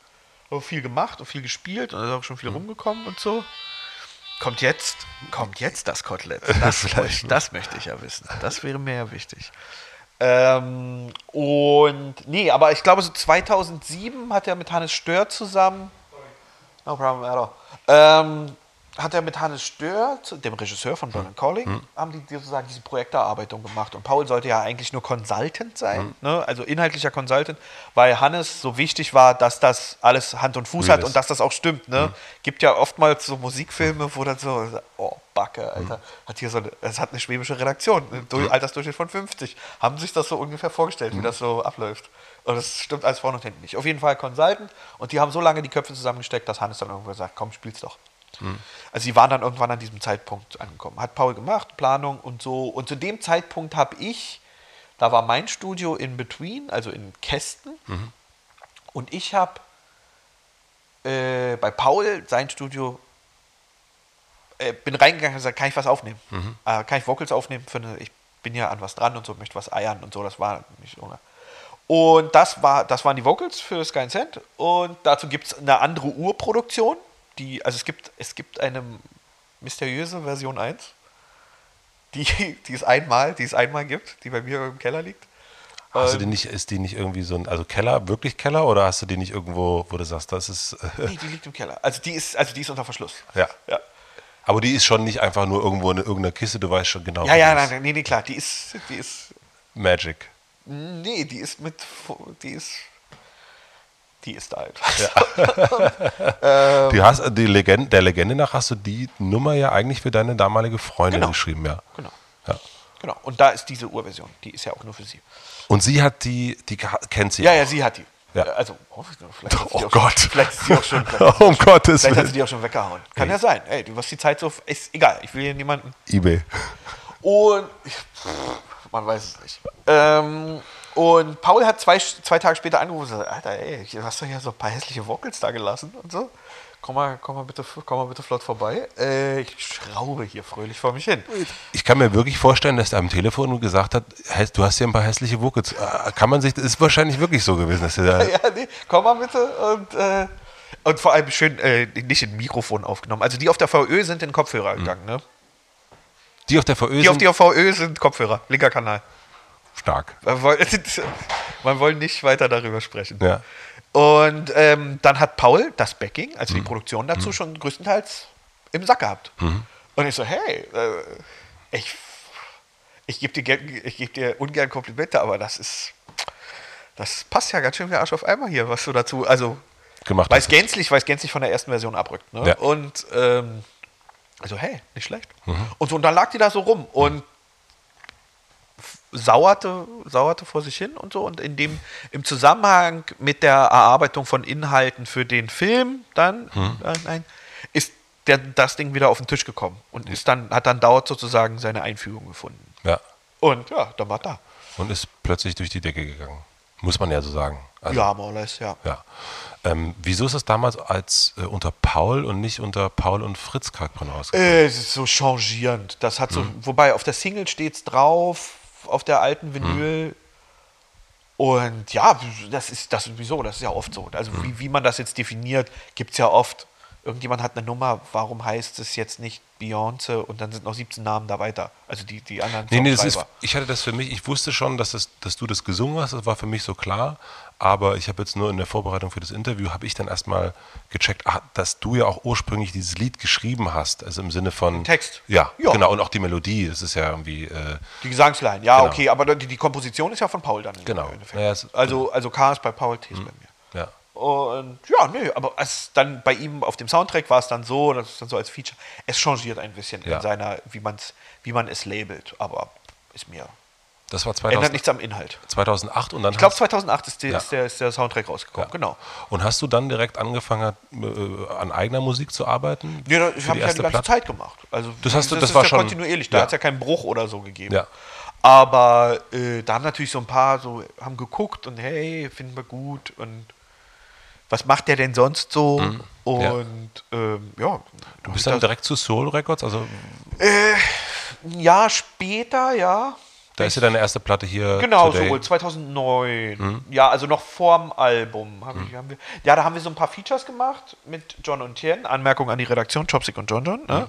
Hat viel gemacht und viel gespielt und ist auch Mhm. schon viel rumgekommen und so. Kommt jetzt, kommt jetzt das Kotelett. (laughs) Das, ne? das möchte ich ja wissen. Das wäre mir ja wichtig. Ähm, und nee, aber ich glaube, so 2007 hat er mit Hannes Stör zusammen, no problem at all, ähm, hat er mit Hannes Stör, dem Regisseur von Burn Calling, haben die sozusagen diese Projekterarbeitung gemacht. Und Paul sollte ja eigentlich nur Consultant sein, ne? also inhaltlicher Consultant, weil Hannes so wichtig war, dass das alles Hand und Fuß Real hat ist. und dass das auch stimmt. Ne? Gibt ja oftmals so Musikfilme, wo dann so, oh, Backe, Alter, hat hier so eine, es hat eine schwäbische Redaktion, ein Durch- Altersdurchschnitt von 50. Haben sich das so ungefähr vorgestellt, wie das so abläuft. Und das stimmt alles vorne und hinten nicht. Auf jeden Fall Consultant und die haben so lange die Köpfe zusammengesteckt, dass Hannes dann irgendwo sagt, komm, spiel's doch. Also sie waren dann irgendwann an diesem Zeitpunkt angekommen. Hat Paul gemacht, Planung und so. Und zu dem Zeitpunkt habe ich, da war mein Studio in Between, also in Kästen. Und ich habe äh, bei Paul sein Studio, äh, bin reingegangen und gesagt, kann ich was aufnehmen? Äh, kann ich Vocals aufnehmen? Für eine, ich bin ja an was dran und so, möchte was eiern und so. Das war nicht ohne. Und das, war, das waren die Vocals für Sky and Sand. Und dazu gibt es eine andere Urproduktion. Die, also es gibt, es gibt eine mysteriöse Version 1, die, die es einmal, die es einmal gibt, die bei mir im Keller liegt. Hast du die nicht, ist die nicht irgendwie so ein, also Keller, wirklich Keller, oder hast du die nicht irgendwo, wo du sagst, das ist, äh, nee, die liegt im Keller. Also die ist, also die ist unter Verschluss. Ja. Ja, aber die ist schon nicht einfach nur irgendwo in irgendeiner Kiste, du weißt schon genau. ja, ja nein, nee, nee, klar. Die ist, die ist, Magic. Nee, die ist mit, die ist, die ist alt. (laughs) Die hast, die Legende, der Legende nach hast du die Nummer ja eigentlich für deine damalige Freundin Genau. geschrieben, ja. Genau. ja. Genau. Und da ist diese Urversion. Die ist ja auch nur für sie. Und sie hat die, die kennt sie Ja, auch. ja, sie hat die. Ja. Also, oh, vielleicht Oh Gott. Schon, vielleicht ist sie auch schon. (laughs) Vielleicht, um Gottes vielleicht hat sie die auch schon weggehauen. Kann ja sein. Ey, du hast die Zeit so. Ist egal. Ich will hier niemanden. Ebay. Und man weiß es nicht. Ähm, und Paul hat zwei, zwei Tage später angerufen und gesagt, Alter, ey, du hast doch hier so ein paar hässliche Vocals da gelassen und so. Komm mal, komm mal, bitte, komm mal bitte flott vorbei. Äh, ich schraube hier fröhlich vor mich hin. Ich kann mir wirklich vorstellen, dass er am Telefon gesagt hat, du hast hier ein paar hässliche Vocals. Äh, Kann man sich, das ist wahrscheinlich wirklich so gewesen, dass er (laughs) da, ja, nee, komm mal bitte. Und, äh, und vor allem schön äh, nicht in Mikrofon aufgenommen. Also die auf der VÖ sind in Kopfhörer gegangen, ne? Die auf der VÖ Die auf sind, die VÖ sind Kopfhörer, linker Kanal. stark. Man wollte (laughs) nicht weiter darüber sprechen. Ja. Und ähm, dann hat Paul das Backing, also Mhm. die Produktion dazu, schon größtenteils im Sack gehabt. Und ich so, hey, äh, ich, ich gebe dir, ich geb dir ungern Komplimente, aber das ist, das passt ja ganz schön wie Arsch auf einmal hier, was du dazu, also Gemacht weiß hast. gänzlich, weiß gänzlich von der ersten Version abrückt. Ne? Ja. Und ähm, also, hey, nicht schlecht. Mhm. Und so, und dann lag die da so rum und sauerte, sauerte vor sich hin und so. Und in dem, im Zusammenhang mit der Erarbeitung von Inhalten für den Film, dann, Mhm. äh, nein, ist der, das Ding wieder auf den Tisch gekommen und ist dann, hat dann dauert sozusagen seine Einfügung gefunden. Ja. Und ja, dann war da. Und ist plötzlich durch die Decke gegangen. Muss man ja so sagen. Also, ja, more or less, ja. ja. Ähm, wieso ist das damals als äh, unter Paul und nicht unter Paul und Fritz Kalkbrenner ausgegangen? Äh, es ist so changierend. Das hat so, wobei auf der Single steht's drauf, auf der alten Vinyl. Und ja, das ist das sowieso, das ist ja oft so. Also wie, wie man das jetzt definiert, gibt es ja oft irgendjemand hat eine Nummer, warum heißt es jetzt nicht Beyoncé und dann sind noch 17 Namen da weiter? Also die, die anderen Nee, nee, das ist, ich hatte das für mich, ich wusste schon, dass, das, dass du das gesungen hast, das war für mich so klar, aber ich habe jetzt nur in der Vorbereitung für das Interview, habe ich dann erstmal gecheckt, ach, dass du ja auch ursprünglich dieses Lied geschrieben hast, also im Sinne von... Text. Ja, Ja. genau, und auch die Melodie, das ist ja irgendwie... Äh, Die Gesangsline, ja, Genau. okay, aber die, die Komposition ist ja von Paul dann. Genau. Naja, es- also, also K ist bei Paul, T ist bei mir. Und ja, nö, aber es dann bei ihm auf dem Soundtrack war es dann so, das ist dann so als Feature. Es changiert ein bisschen Ja. in seiner, wie, man's, wie man es labelt, aber ist mir. Das war Ändert 2000, nichts am Inhalt. 2008 und dann Ich glaube, hast, 2008 ist, der, Ja. ist, der, ist der Soundtrack rausgekommen, Ja. genau. und hast du dann direkt angefangen, äh, an eigener Musik zu arbeiten? Nee, das habe ich ja die ganze Platte? Zeit gemacht. Also, Das hast du- das ist war ja schon- kontinuierlich, da hat es ja keinen Bruch oder so gegeben. Ja. Aber äh, da haben natürlich so ein paar so, haben geguckt und hey, finden wir gut und was macht der denn sonst so? Mhm. Ja. Und ähm, ja, Du bist dann direkt zu Soul Records, also ein Jahr später, ja. da ist ja deine erste Platte hier. Genau, Today. so 2009. Mhm. Ja, also noch vorm Album. Hab ich, haben wir, ja, da haben wir so ein paar Features gemacht mit John und Tien. Anmerkung an die Redaktion, Chopstick und John John. Ne?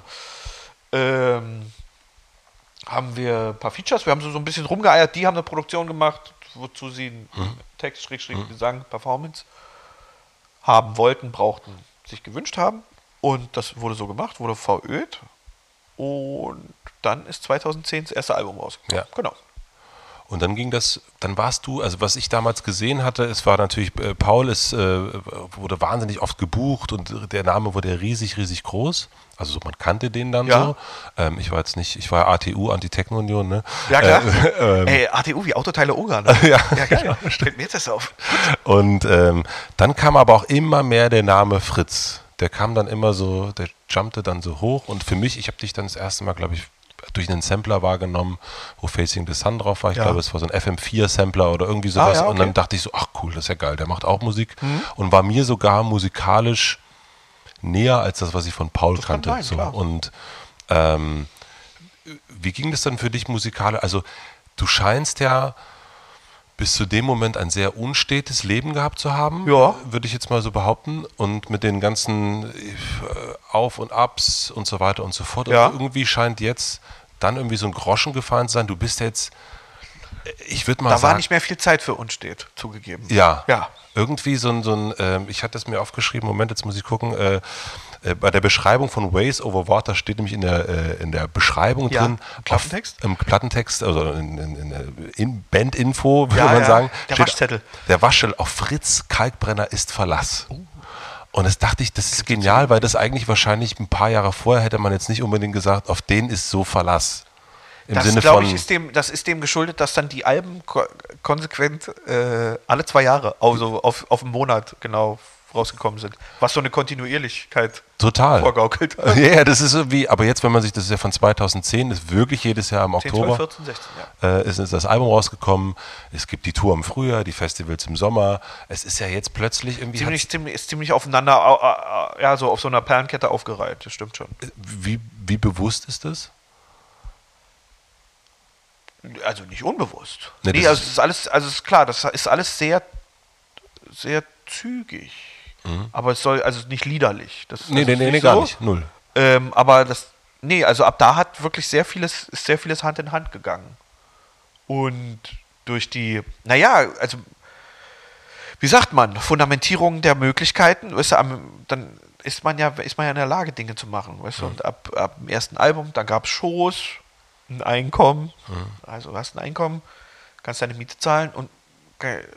Mhm. Ähm, haben wir ein paar Features. Wir haben so, so ein bisschen rumgeeiert. Die haben eine Produktion gemacht, wozu sie einen Mhm. Text, Schrägstrich, Gesang, Performance haben wollten, brauchten, sich gewünscht haben. Und das wurde so gemacht, wurde verölt. Und dann ist 2010 das erste Album rausgekommen. Ja. Genau. Und dann ging das, dann warst du, also was ich damals gesehen hatte, es war natürlich, äh, Paul ist, äh, wurde wahnsinnig oft gebucht und der Name wurde riesig, riesig groß. Also so, man kannte den dann Ja. so. Ähm, ich war jetzt nicht, ich war ATU, Anti-Techno-Union, ne? Ja, klar. Äh, (laughs) ähm, Ey, ATU wie Autoteile Ungarn. Ne? (laughs) Ja, ja geil. Stellt mir jetzt das auf. Und ähm, dann kam aber auch immer mehr der Name Fritz. Der kam dann immer so, der jumpte dann so hoch. Und für mich, ich habe dich dann das erste Mal, glaube ich, durch einen Sampler wahrgenommen, wo Facing the Sun drauf war. Ich Ja. glaube, es war so ein FM4-Sampler oder irgendwie sowas. Ah, ja, Und dann okay. dachte ich so, ach cool, das ist ja geil, der macht auch Musik. Und war mir sogar musikalisch näher als das, was ich von Paul Das kann kannte. sein, so. klar. Und ähm, wie ging das dann für dich musikalisch? Also du scheinst ja bis zu dem Moment ein sehr unstetes Leben gehabt zu haben, Ja. würde ich jetzt mal so behaupten. Und mit den ganzen äh, Auf und Abs und so weiter und so fort. Ja. Und irgendwie scheint jetzt dann irgendwie so ein Groschen gefallen zu sein. Du bist jetzt, äh, ich würde mal Da war sagen, nicht mehr viel Zeit für unstet, zugegeben. ja, Ja. irgendwie so ein, so ein ähm, ich hatte es mir aufgeschrieben, Moment, jetzt muss ich gucken, äh, äh, bei der Beschreibung von Ways over Water steht nämlich in der, äh, in der Beschreibung Ja, drin, im Klappentext? Auf, im Plattentext, also in, in, in, Bandinfo, würde Ja, man ja, sagen. der Waschzettel. Der Waschzettel auf Fritz Kalkbrenner ist Verlass. Oh. Und das dachte ich, das ist genial, weil das eigentlich wahrscheinlich ein paar Jahre vorher hätte man jetzt nicht unbedingt gesagt, auf den ist so Verlass. Im Das, Sinne glaube von. ich, ist dem, das ist dem geschuldet, dass dann die Alben ko konsequent äh, alle zwei Jahre, also auf, auf einen Monat genau rausgekommen sind. Was so eine Kontinuierlichkeit Total. vorgaukelt. Ja, ja, das ist so wie, aber jetzt, wenn man sich, das ist ja von 2010, ist wirklich jedes Jahr im 10, Oktober 12, 14, 16, ja. äh, ist, ist das Album rausgekommen. Es gibt die Tour im Frühjahr, die Festivals im Sommer. Es ist ja jetzt plötzlich irgendwie. Ziemlich, ziemlich, ist ziemlich aufeinander, au- au- au- ja, so auf so einer Perlenkette aufgereiht, das stimmt schon. wie, wie bewusst ist das? Also nicht unbewusst. Nee, Nee, also es ist alles, also es ist klar, das ist alles sehr, sehr zügig. Aber es soll, also nicht liederlich. Das, Mhm. Nee, das nee, nee, nee, nicht gar so. nicht. Null. Ähm, aber das, nee, also ab da hat wirklich sehr vieles, ist sehr vieles Hand in Hand gegangen. Und durch die, naja, also, wie sagt man, Fundamentierung der Möglichkeiten, weißt du, am, dann ist man ja, ist man ja in der Lage, Dinge zu machen, weißt du, und ab, ab dem ersten Album, dann gab es Shows, ein Einkommen, also du hast ein Einkommen, kannst deine Miete zahlen und,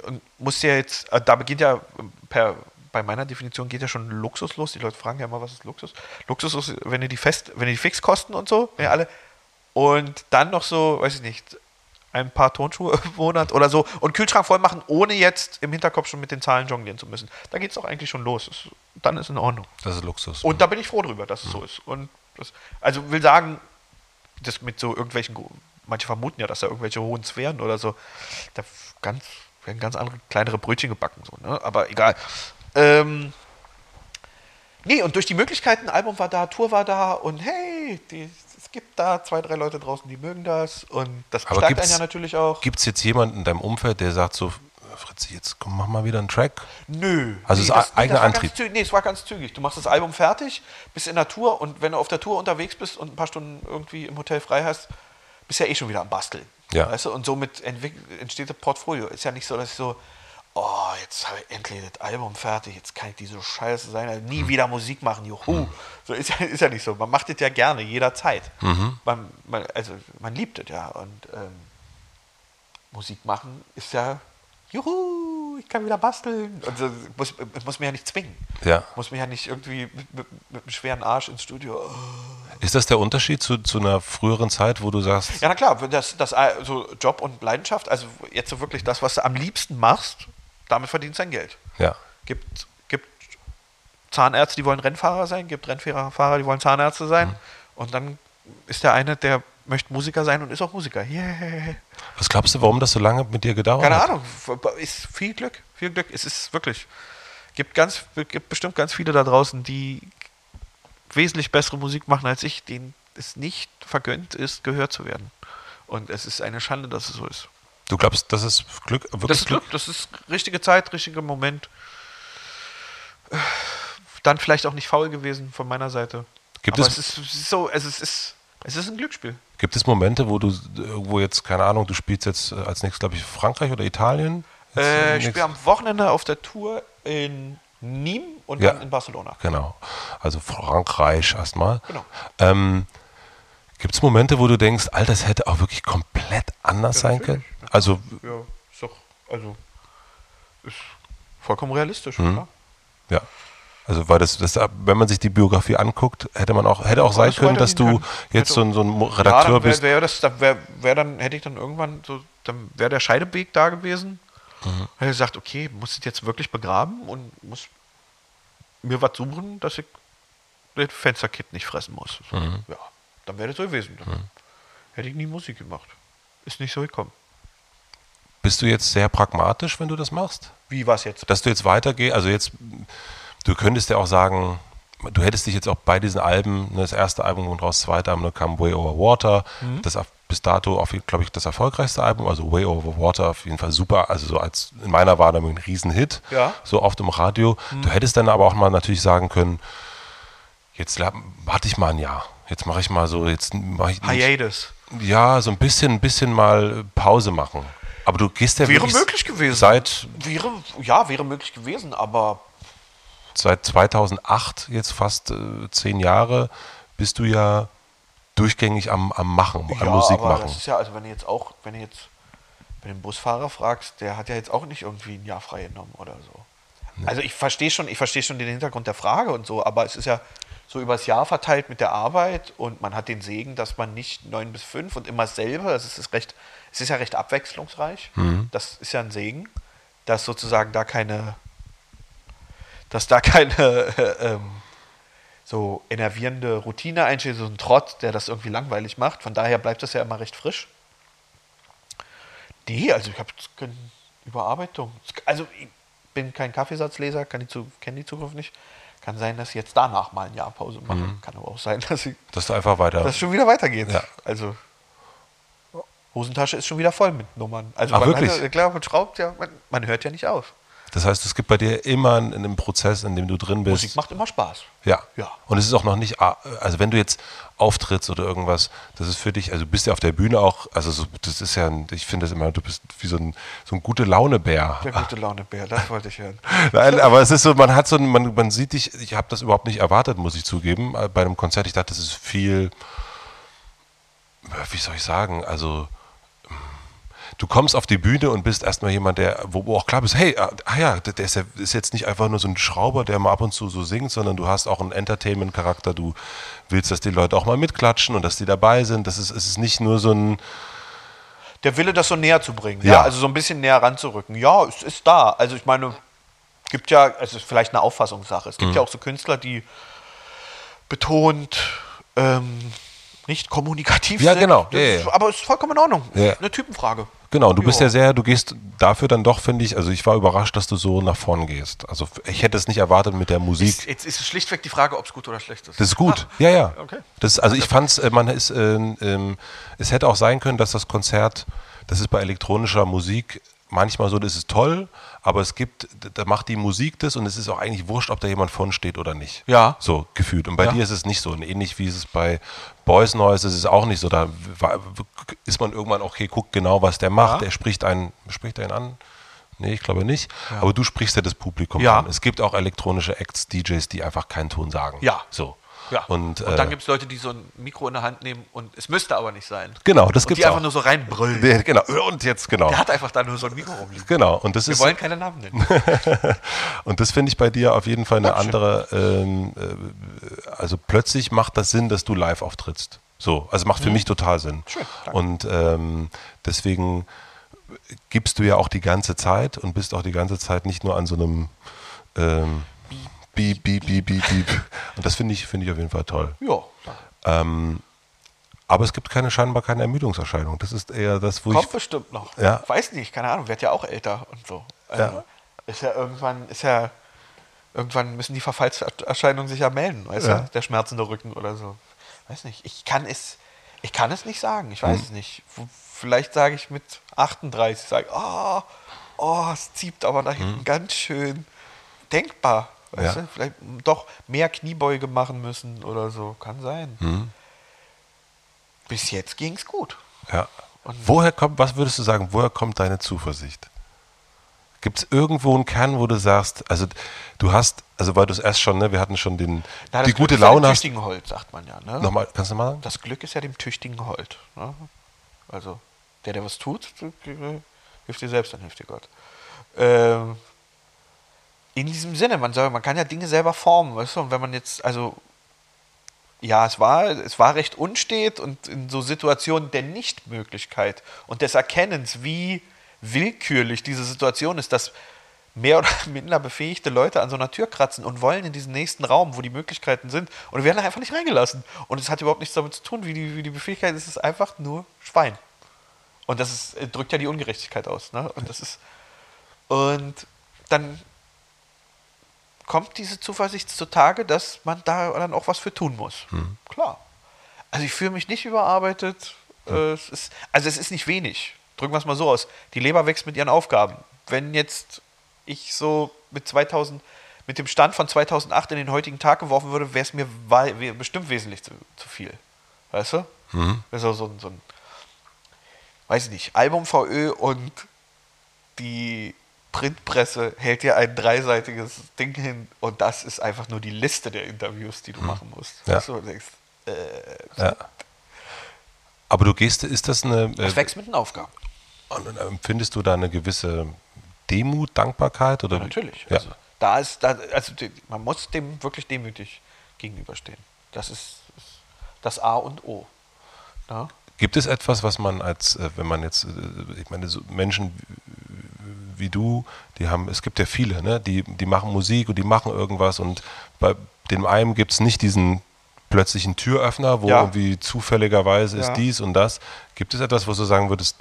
und musst ja jetzt, äh, da beginnt ja per, bei meiner Definition geht ja schon Luxus los. Die Leute fragen ja immer, was ist Luxus? Luxus ist, wenn du die fest, wenn du die Fixkosten und so, ja alle, und dann noch so, weiß ich nicht, ein paar Tonschuhe (laughs) im Monat oder so und Kühlschrank voll machen, ohne jetzt im Hinterkopf schon mit den Zahlen jonglieren zu müssen. Da geht es doch eigentlich schon los. Das, dann ist in Ordnung. Das ist Luxus. Und da bin ich froh drüber, dass es so ist. Und das, also will sagen, das mit so irgendwelchen, manche vermuten ja, dass da irgendwelche hohen Sphären oder so, da ganz, werden ganz andere, kleinere Brötchen gebacken, so, ne? aber egal. Ähm, nee, und durch die Möglichkeiten, Album war da, Tour war da und hey, die, es gibt da zwei, drei Leute draußen, die mögen das und das Aber bestärkt einen ja natürlich auch. Gibt es jetzt jemanden in deinem Umfeld, der sagt so, Fritzi, jetzt komm, mach mal wieder einen Track. Nö. Also es ist eigener war Antrieb. Zügig, nee, es war ganz zügig. Du machst das Album fertig, bist in der Tour und wenn du auf der Tour unterwegs bist und ein paar Stunden irgendwie im Hotel frei hast, bist du ja eh schon wieder am Basteln. Ja. Weißt du? Und somit entsteht das Portfolio. Ist ja nicht so, dass ich so, oh, jetzt habe ich endlich das Album fertig, jetzt kann ich diese Scheiße sein, also nie wieder Musik machen, juhu. So ist ja, (laughs) ist ja nicht so. Man macht das ja gerne, jederzeit. Mhm. Man, man, also man liebt es ja. Und ähm, Musik machen ist ja, juhu, ich kann wieder basteln. Und so, muss, muss mir ja nicht zwingen. Ja. Muss mich ja nicht irgendwie mit, mit, mit einem schweren Arsch ins Studio. oh. Ist das der Unterschied zu, zu einer früheren Zeit, wo du sagst, Ja, na klar, das, das also Job und Leidenschaft, also jetzt so wirklich das, was du am liebsten machst, damit verdienst du dein Geld. ja, Gibt, gibt Zahnärzte, die wollen Rennfahrer sein, gibt Rennfahrer, die wollen Zahnärzte sein. Mhm. Und dann ist der eine, der möchte Musiker sein und ist auch Musiker. Yeah. was glaubst du, warum das so lange mit dir gedauert Keine hat? Ahnung, ist viel Glück, viel Glück. Es ist wirklich, gibt ganz, gibt bestimmt ganz viele da draußen, die wesentlich bessere Musik machen als ich, denen es nicht vergönnt ist, gehört zu werden. Und es ist eine Schande, dass es so ist. Du glaubst, das ist Glück, wirklich Das ist Glück, das ist richtige Zeit, richtiger Moment. Dann vielleicht auch nicht faul gewesen von meiner Seite. Gibt Aber es- es ist, so, es ist, es ist, es ist ein Glücksspiel. Gibt es Momente, wo du irgendwo jetzt, keine Ahnung, du spielst jetzt äh, als nächstes, glaube ich, Frankreich oder Italien? Äh, ich spiele am Wochenende auf der Tour in Nîmes und Ja. dann in Barcelona. Genau. Also Frankreich erstmal. Genau. Ähm, Gibt es Momente, wo du denkst, Alter, das hätte auch wirklich komplett anders sein können? Also, Ja, ist doch, also, ist vollkommen realistisch, Mhm. oder? ja. Also, weil das, das, wenn man sich die Biografie anguckt, hätte man auch, hätte auch sein können, dass du können. jetzt so ein, so ein Mo- Ja, Redakteur dann wär, bist. wär das, dann wär, wär dann, hätte ich dann irgendwann so, dann wäre der Scheideweg da gewesen. Mhm. Hätte gesagt, okay, muss ich jetzt wirklich begraben und muss mir was suchen, dass ich das Fensterkit nicht fressen muss. Mhm. Ja, dann wäre das so gewesen. Dann hätte ich nie Musik gemacht. Ist nicht so gekommen. Bist du jetzt sehr pragmatisch, wenn du das machst? Wie war es jetzt? dass du jetzt weitergehst, also jetzt, du könntest ja auch sagen, du hättest dich jetzt auch bei diesen Alben, ne, das erste Album und raus, das zweite Album, da kam Way Over Water, das auf- bis dato, glaube ich, das erfolgreichste Album, also Way Over Water, auf jeden Fall super, also so als, in meiner Wahrnehmung ein Riesenhit, Ja. so oft im Radio. Du hättest dann aber auch mal natürlich sagen können, jetzt warte ich mal ein Jahr, jetzt mache ich mal so, jetzt mache ich nicht, Hiatus. ja, so ein bisschen, ein bisschen mal Pause machen. Aber du gehst ja Wäre möglich gewesen. Seit, Wäre, ja, wäre möglich gewesen, aber seit 2008, jetzt fast äh, zehn Jahre, bist du ja durchgängig am, am Machen, am ja, Musik aber machen. das ist ja, also wenn du jetzt auch, wenn du jetzt bei dem Busfahrer fragst, der hat ja jetzt auch nicht irgendwie ein Jahr frei genommen oder so. Also ich verstehe schon, ich verstehe schon den Hintergrund der Frage und so, aber es ist ja so übers Jahr verteilt mit der Arbeit und man hat den Segen, dass man nicht neun bis fünf und immer dasselbe, es ist recht, es ist ja recht abwechslungsreich. Das ist ja ein Segen, dass sozusagen da keine, dass da keine äh, (laughs) ähm, so enervierende Routine einsteht, so ein Trott, der das irgendwie langweilig macht. Von daher bleibt das ja immer recht frisch. Nee, also ich habe keine Überarbeitung. Also ich bin kein Kaffeesatzleser, kann die zu, kenne die Zukunft nicht. Kann sein, dass ich jetzt danach mal ein Jahr Pause mache. Kann aber auch sein, (laughs) dass, ich, Dass du einfach weiter. dass es schon wieder weitergeht. Ja. Also Hosentasche ist schon wieder voll mit Nummern. Also Ach, man wirklich? Hat, klar, man schraubt ja, man, man hört ja nicht auf. Das heißt, es gibt bei dir immer einen, Prozess, in dem du drin bist. Musik macht immer Spaß. Ja. Ja. Und es ist auch noch nicht, also wenn du jetzt auftrittst oder irgendwas, das ist für dich, also du bist ja auf der Bühne auch, also so, das ist ja, ein, ich finde das immer, du bist wie so ein, so ein gute Laune-Bär. Der gute Laune-Bär, das wollte ich hören. (laughs) Nein, aber es ist so, man hat so, ein- man, man sieht dich, ich habe das überhaupt nicht erwartet, muss ich zugeben, äh, bei einem Konzert. Ich dachte, das ist viel, wie soll ich sagen, also du kommst auf die Bühne und bist erstmal jemand, der, wo, wo auch klar bist, hey, ah ah ja, der ist, ja, ist jetzt nicht einfach nur so ein Schrauber, der mal ab und zu so singt, sondern du hast auch einen Entertainment-Charakter, du willst, dass die Leute auch mal mitklatschen und dass die dabei sind. Das ist, es ist nicht nur so ein, der Wille, das so näher zu bringen. Ja. Ja. also so ein bisschen näher ranzurücken. Ja, es ist da. Also ich meine, gibt ja, es ist vielleicht eine Auffassungssache. Es gibt Mhm. ja auch so Künstler, die betont ähm, nicht kommunikativ Ja, sind. genau. Ja, ist, ja. Aber es ist vollkommen in Ordnung. Eine Typenfrage. Genau, du bist ja sehr, du gehst dafür dann doch, finde ich, also ich war überrascht, dass du so nach vorn gehst. Also ich hätte es nicht erwartet mit der Musik. Ist, jetzt ist es schlichtweg die Frage, ob es gut oder schlecht ist. Das ist gut. Ah, ja, ja. okay. Das, also ich fand es, man ist, ähm, ähm, es hätte auch sein können, dass das Konzert, das ist bei elektronischer Musik manchmal so, das ist toll, aber es gibt, da macht die Musik das und es ist auch eigentlich wurscht, ob da jemand von steht oder nicht. Ja. So gefühlt. Und bei Ja. dir ist es nicht so. Und ähnlich wie es bei Boys Noise ist es auch nicht so. Da ist man irgendwann, okay, guckt genau, was der macht. Ja. Der spricht einen, spricht einen an. Nee, ich glaube nicht. Aber du sprichst ja das Publikum Ja. an. Es gibt auch elektronische Acts, DJs, die einfach keinen Ton sagen. Ja. So. Ja. Und, Und, äh, dann gibt es Leute, die so ein Mikro in der Hand nehmen und es müsste aber nicht sein. Genau, das und gibt's die einfach auch. nur so reinbrüllen. Der, genau. Und jetzt, genau. Der hat einfach da nur so ein Mikro rumliegen. Genau. Und das Wir ist. wollen keine Namen nennen. (laughs) Und das finde ich bei dir auf jeden Fall eine andere, ähm, äh, also plötzlich macht das Sinn, dass du live auftrittst. So, also macht für mich total Sinn. Mhm. Schön, danke. Und ähm, deswegen gibst du ja auch die ganze Zeit und bist auch die ganze Zeit nicht nur an so einem ähm, Beep, Beep, Beep, Beep, Beep. Und das finde ich, finde ich auf jeden Fall toll. ja. Ähm, aber es gibt keine scheinbar keine Ermüdungserscheinung. Das ist eher das, wo Kommt ich. bestimmt noch. Ja. Weiß nicht, keine Ahnung, wird ja auch älter und so. Also Ja. Ist ja irgendwann, ist ja, irgendwann müssen die Verfallserscheinungen sich ja melden, weißt Ja. du? Der schmerzende Rücken oder so. Weiß nicht. Ich kann es, ich kann es nicht sagen. Ich weiß Hm. es nicht. Vielleicht sage ich mit 38, sage, oh, oh, es zieht aber da hinten ganz schön denkbar. Weißt. Ja. du? Vielleicht doch mehr Kniebeuge machen müssen oder so. Kann sein. Hm. Bis jetzt ging es gut. Ja. Und- woher kommt, was würdest du sagen, woher kommt deine Zuversicht? Gibt es irgendwo einen Kern, wo du sagst, also du hast, also weil du es erst schon, ne, wir hatten schon den, Na, die das Glück gute ist ja Laune dem hast. tüchtigen Holz, sagt man ja. Ne? Nochmal, kannst du mal sagen? Das Glück ist ja dem tüchtigen Hold. Ne? Also, der, der was tut, hilft dir selbst, dann hilft dir Gott. Ähm, in diesem Sinne, man, soll, man kann ja Dinge selber formen, weißt du? Und wenn man jetzt, also, ja, es war, es war recht unstet und in so Situationen der Nichtmöglichkeit und des Erkennens, wie willkürlich diese Situation ist, dass mehr oder (laughs) minder befähigte Leute an so einer Tür kratzen und wollen in diesen nächsten Raum, wo die Möglichkeiten sind und werden einfach nicht reingelassen. Und es hat überhaupt nichts damit zu tun, wie die, wie die Befähigkeit ist, es ist einfach nur Schwein. Und das ist, drückt ja die Ungerechtigkeit aus. Ne? Und das ist. Und dann kommt diese Zuversicht zutage, dass man da dann auch was für tun muss. Klar. Also ich fühle mich nicht überarbeitet. Äh, es ist, also es ist nicht wenig. Drücken wir es mal so aus. Die Leber wächst mit ihren Aufgaben. Wenn jetzt ich so mit 2000, mit dem Stand von 2008 in den heutigen Tag geworfen würde, wäre es mir bestimmt wesentlich zu, zu viel. Weißt du? Also so, so ein, weiß ich nicht, Album VÖ und die Printpresse hält dir ein dreiseitiges Ding hin und das ist einfach nur die Liste der Interviews, die du machen musst. Ja. Weißt du, denkst, äh, Ja. Aber du gehst, ist das eine, das äh, wächst mit den Aufgaben. und, und empfindest du da eine gewisse Demut, Dankbarkeit? Oder Ja, natürlich. Ja. Also, da ist, da, also die- man muss dem wirklich demütig gegenüberstehen. Das ist, ist das A und O. Ja? Gibt es etwas, was man als, äh, wenn man jetzt, äh, ich meine, so Menschen wie- du, die haben, es gibt ja viele, ne? die, die machen Musik und die machen irgendwas und bei dem einen gibt es nicht diesen plötzlichen Türöffner, wo Ja. irgendwie zufälligerweise ist Ja. dies und das. Gibt es etwas, wo du sagen würdest,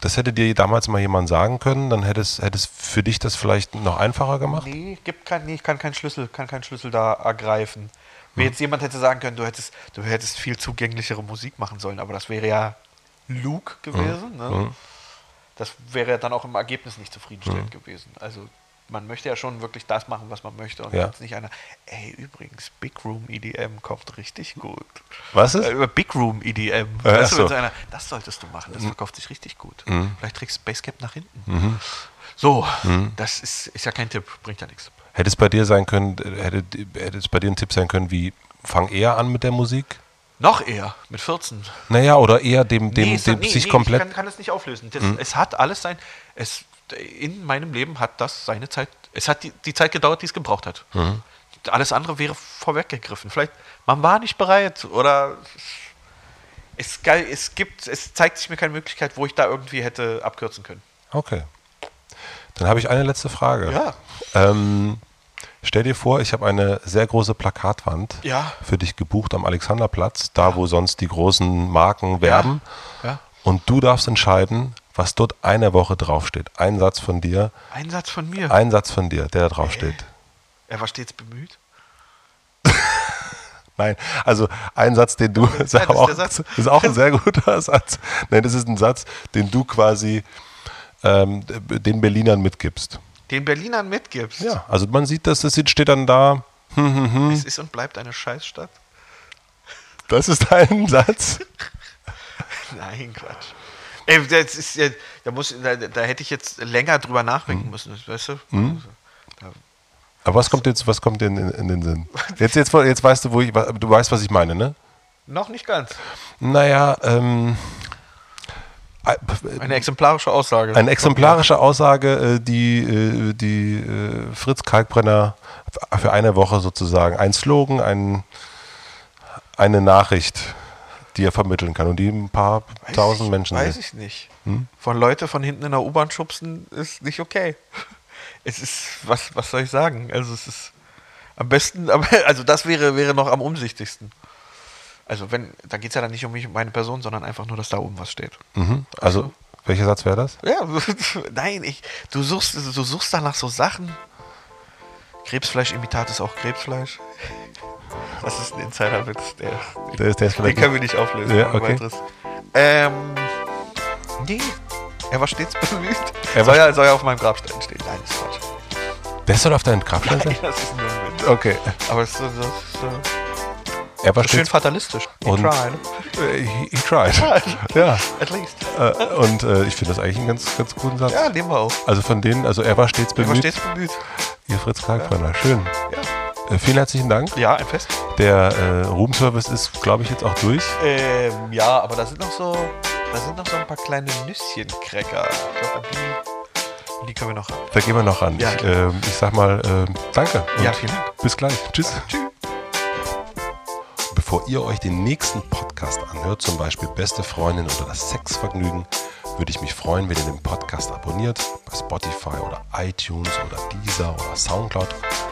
das hätte dir damals mal jemand sagen können, dann hätte es, hätte es für dich das vielleicht noch einfacher gemacht? Nee, gibt kein, nee, ich kann keinen Schlüssel, kann keinen Schlüssel da ergreifen. Mir jetzt jemand hätte sagen können, du hättest, du hättest viel zugänglichere Musik machen sollen, aber das wäre ja Luke gewesen. Ne? Das wäre ja dann auch im Ergebnis nicht zufriedenstellend gewesen. Also man möchte ja schon wirklich das machen, was man möchte und Ja. jetzt nicht einer, ey, übrigens, Big Room EDM kommt richtig gut. Was ist? Äh, Big Room EDM. Äh, weißt du, so. einer, das solltest du machen, das verkauft sich richtig gut. Vielleicht trägst du Basecap nach hinten. So, das ist, ist ja kein Tipp, bringt ja nichts. Hätte es bei dir sein können, äh, hätte, hätte es bei dir ein Tipp sein können, wie fang eher an mit der Musik? Noch eher, mit 14. Naja, oder eher dem, dem, es- dem sich komplett. Ich kann, kann es nicht auflösen. Das, Es hat alles sein. Es, in meinem Leben hat das seine Zeit. Es hat die, die Zeit gedauert, die es gebraucht hat. Alles andere wäre vorweggegriffen. Vielleicht, man war nicht bereit oder es, es gibt, es zeigt sich mir keine Möglichkeit, wo ich da irgendwie hätte abkürzen können. Okay. Dann habe ich eine letzte Frage. Ja. Ähm, stell dir vor, ich habe eine sehr große Plakatwand Ja. für dich gebucht am Alexanderplatz, da wo sonst die großen Marken werben. Ja. Und du darfst entscheiden, was dort eine Woche draufsteht. Ein Satz von dir, Ein Satz von mir. ein Satz von dir, der da draufsteht. Er war stets bemüht. (laughs) Nein, also ein Satz, den du, (laughs) ist, das ist auch, Satz. (laughs) ist auch ein sehr guter Satz. Nein, das ist ein Satz, den du quasi ähm, den Berlinern mitgibst. Den Berlinern mitgibst. Ja, also man sieht, dass das steht dann da. Es ist und bleibt eine Scheißstadt. Das ist dein (laughs) Satz. Nein, Quatsch. Ey, das ist da, muss, da, da hätte ich jetzt länger drüber nachdenken müssen, weißt du? Da, Aber was kommt jetzt, was kommt denn in, in den Sinn? (laughs) Jetzt, jetzt, jetzt weißt du, wo ich, du weißt, was ich meine, ne? noch nicht ganz. Naja, ähm, Eine exemplarische Aussage. eine exemplarische Aussage, äh, die, äh, die äh, Fritz Kalkbrenner für eine Woche sozusagen, ein Slogan, ein, eine Nachricht, die er vermitteln kann und die ein paar Weiß tausend ich, Menschen Weiß sehen. ich nicht. Von Leute von hinten in der U-Bahn schubsen ist nicht okay. (laughs) Es ist, was, was soll ich sagen? Also es ist am besten, (laughs) also das wäre, wäre noch am umsichtigsten. Also wenn, da geht es ja dann nicht um mich und meine Person, sondern einfach nur, dass da oben was steht. Mhm. Also, welcher Satz wäre das? Ja, (laughs) nein, ich, du suchst, du suchst danach so Sachen. Krebsfleischimitat ist auch Krebsfleisch. (laughs) Das ist ein Insiderwitz, der, Der ist, der ist den können wir nicht auflösen. Ja, okay. Ähm, nee, er war stets (laughs) bemüht. Er soll, war- ja, soll ja auf meinem Grabstein stehen. Nein, das ist Quatsch. Der soll auf deinen Grabstein sein? Das ist nur ein Witz. Okay. Aber es ist so, so, so, Er war schön fatalistisch. He Und- tried. Äh, he, he tried. ja. At least. Äh, und äh, ich finde das eigentlich einen ganz, ganz guten Satz. Ja, nehmen wir auch. Also von denen, also er war stets Er war bemüht. stets bemüht. Ihr Fritz Kalkbrenner. Schön. Ja, Äh, vielen herzlichen Dank. ja ein Fest. Der äh, Roomservice ist, glaube ich, jetzt auch durch. Ähm, ja, aber da sind noch so, da sind noch so ein paar kleine Nüsschencracker. Ich glaube, die, die können wir noch haben. Da gehen wir noch ran. Ja. Ich, ähm, ich sag mal, ähm, danke. Ja, vielen Dank. Bis gleich. Tschüss. Tschüss. Bevor ihr euch den nächsten Podcast anhört, zum Beispiel Beste Freundin oder das Sexvergnügen, würde ich mich freuen, wenn ihr den Podcast abonniert, bei Spotify oder iTunes oder Deezer oder Soundcloud.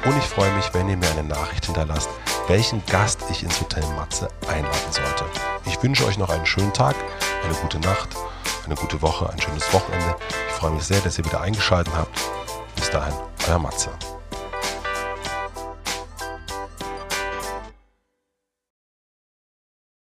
Und ich freue mich, wenn ihr mir eine Nachricht hinterlasst, welchen Gast ich ins Hotel Matze einladen sollte. Ich wünsche euch noch einen schönen Tag, eine gute Nacht, eine gute Woche, ein schönes Wochenende. Ich freue mich sehr, dass ihr wieder eingeschaltet habt. Bis dahin, euer Matze.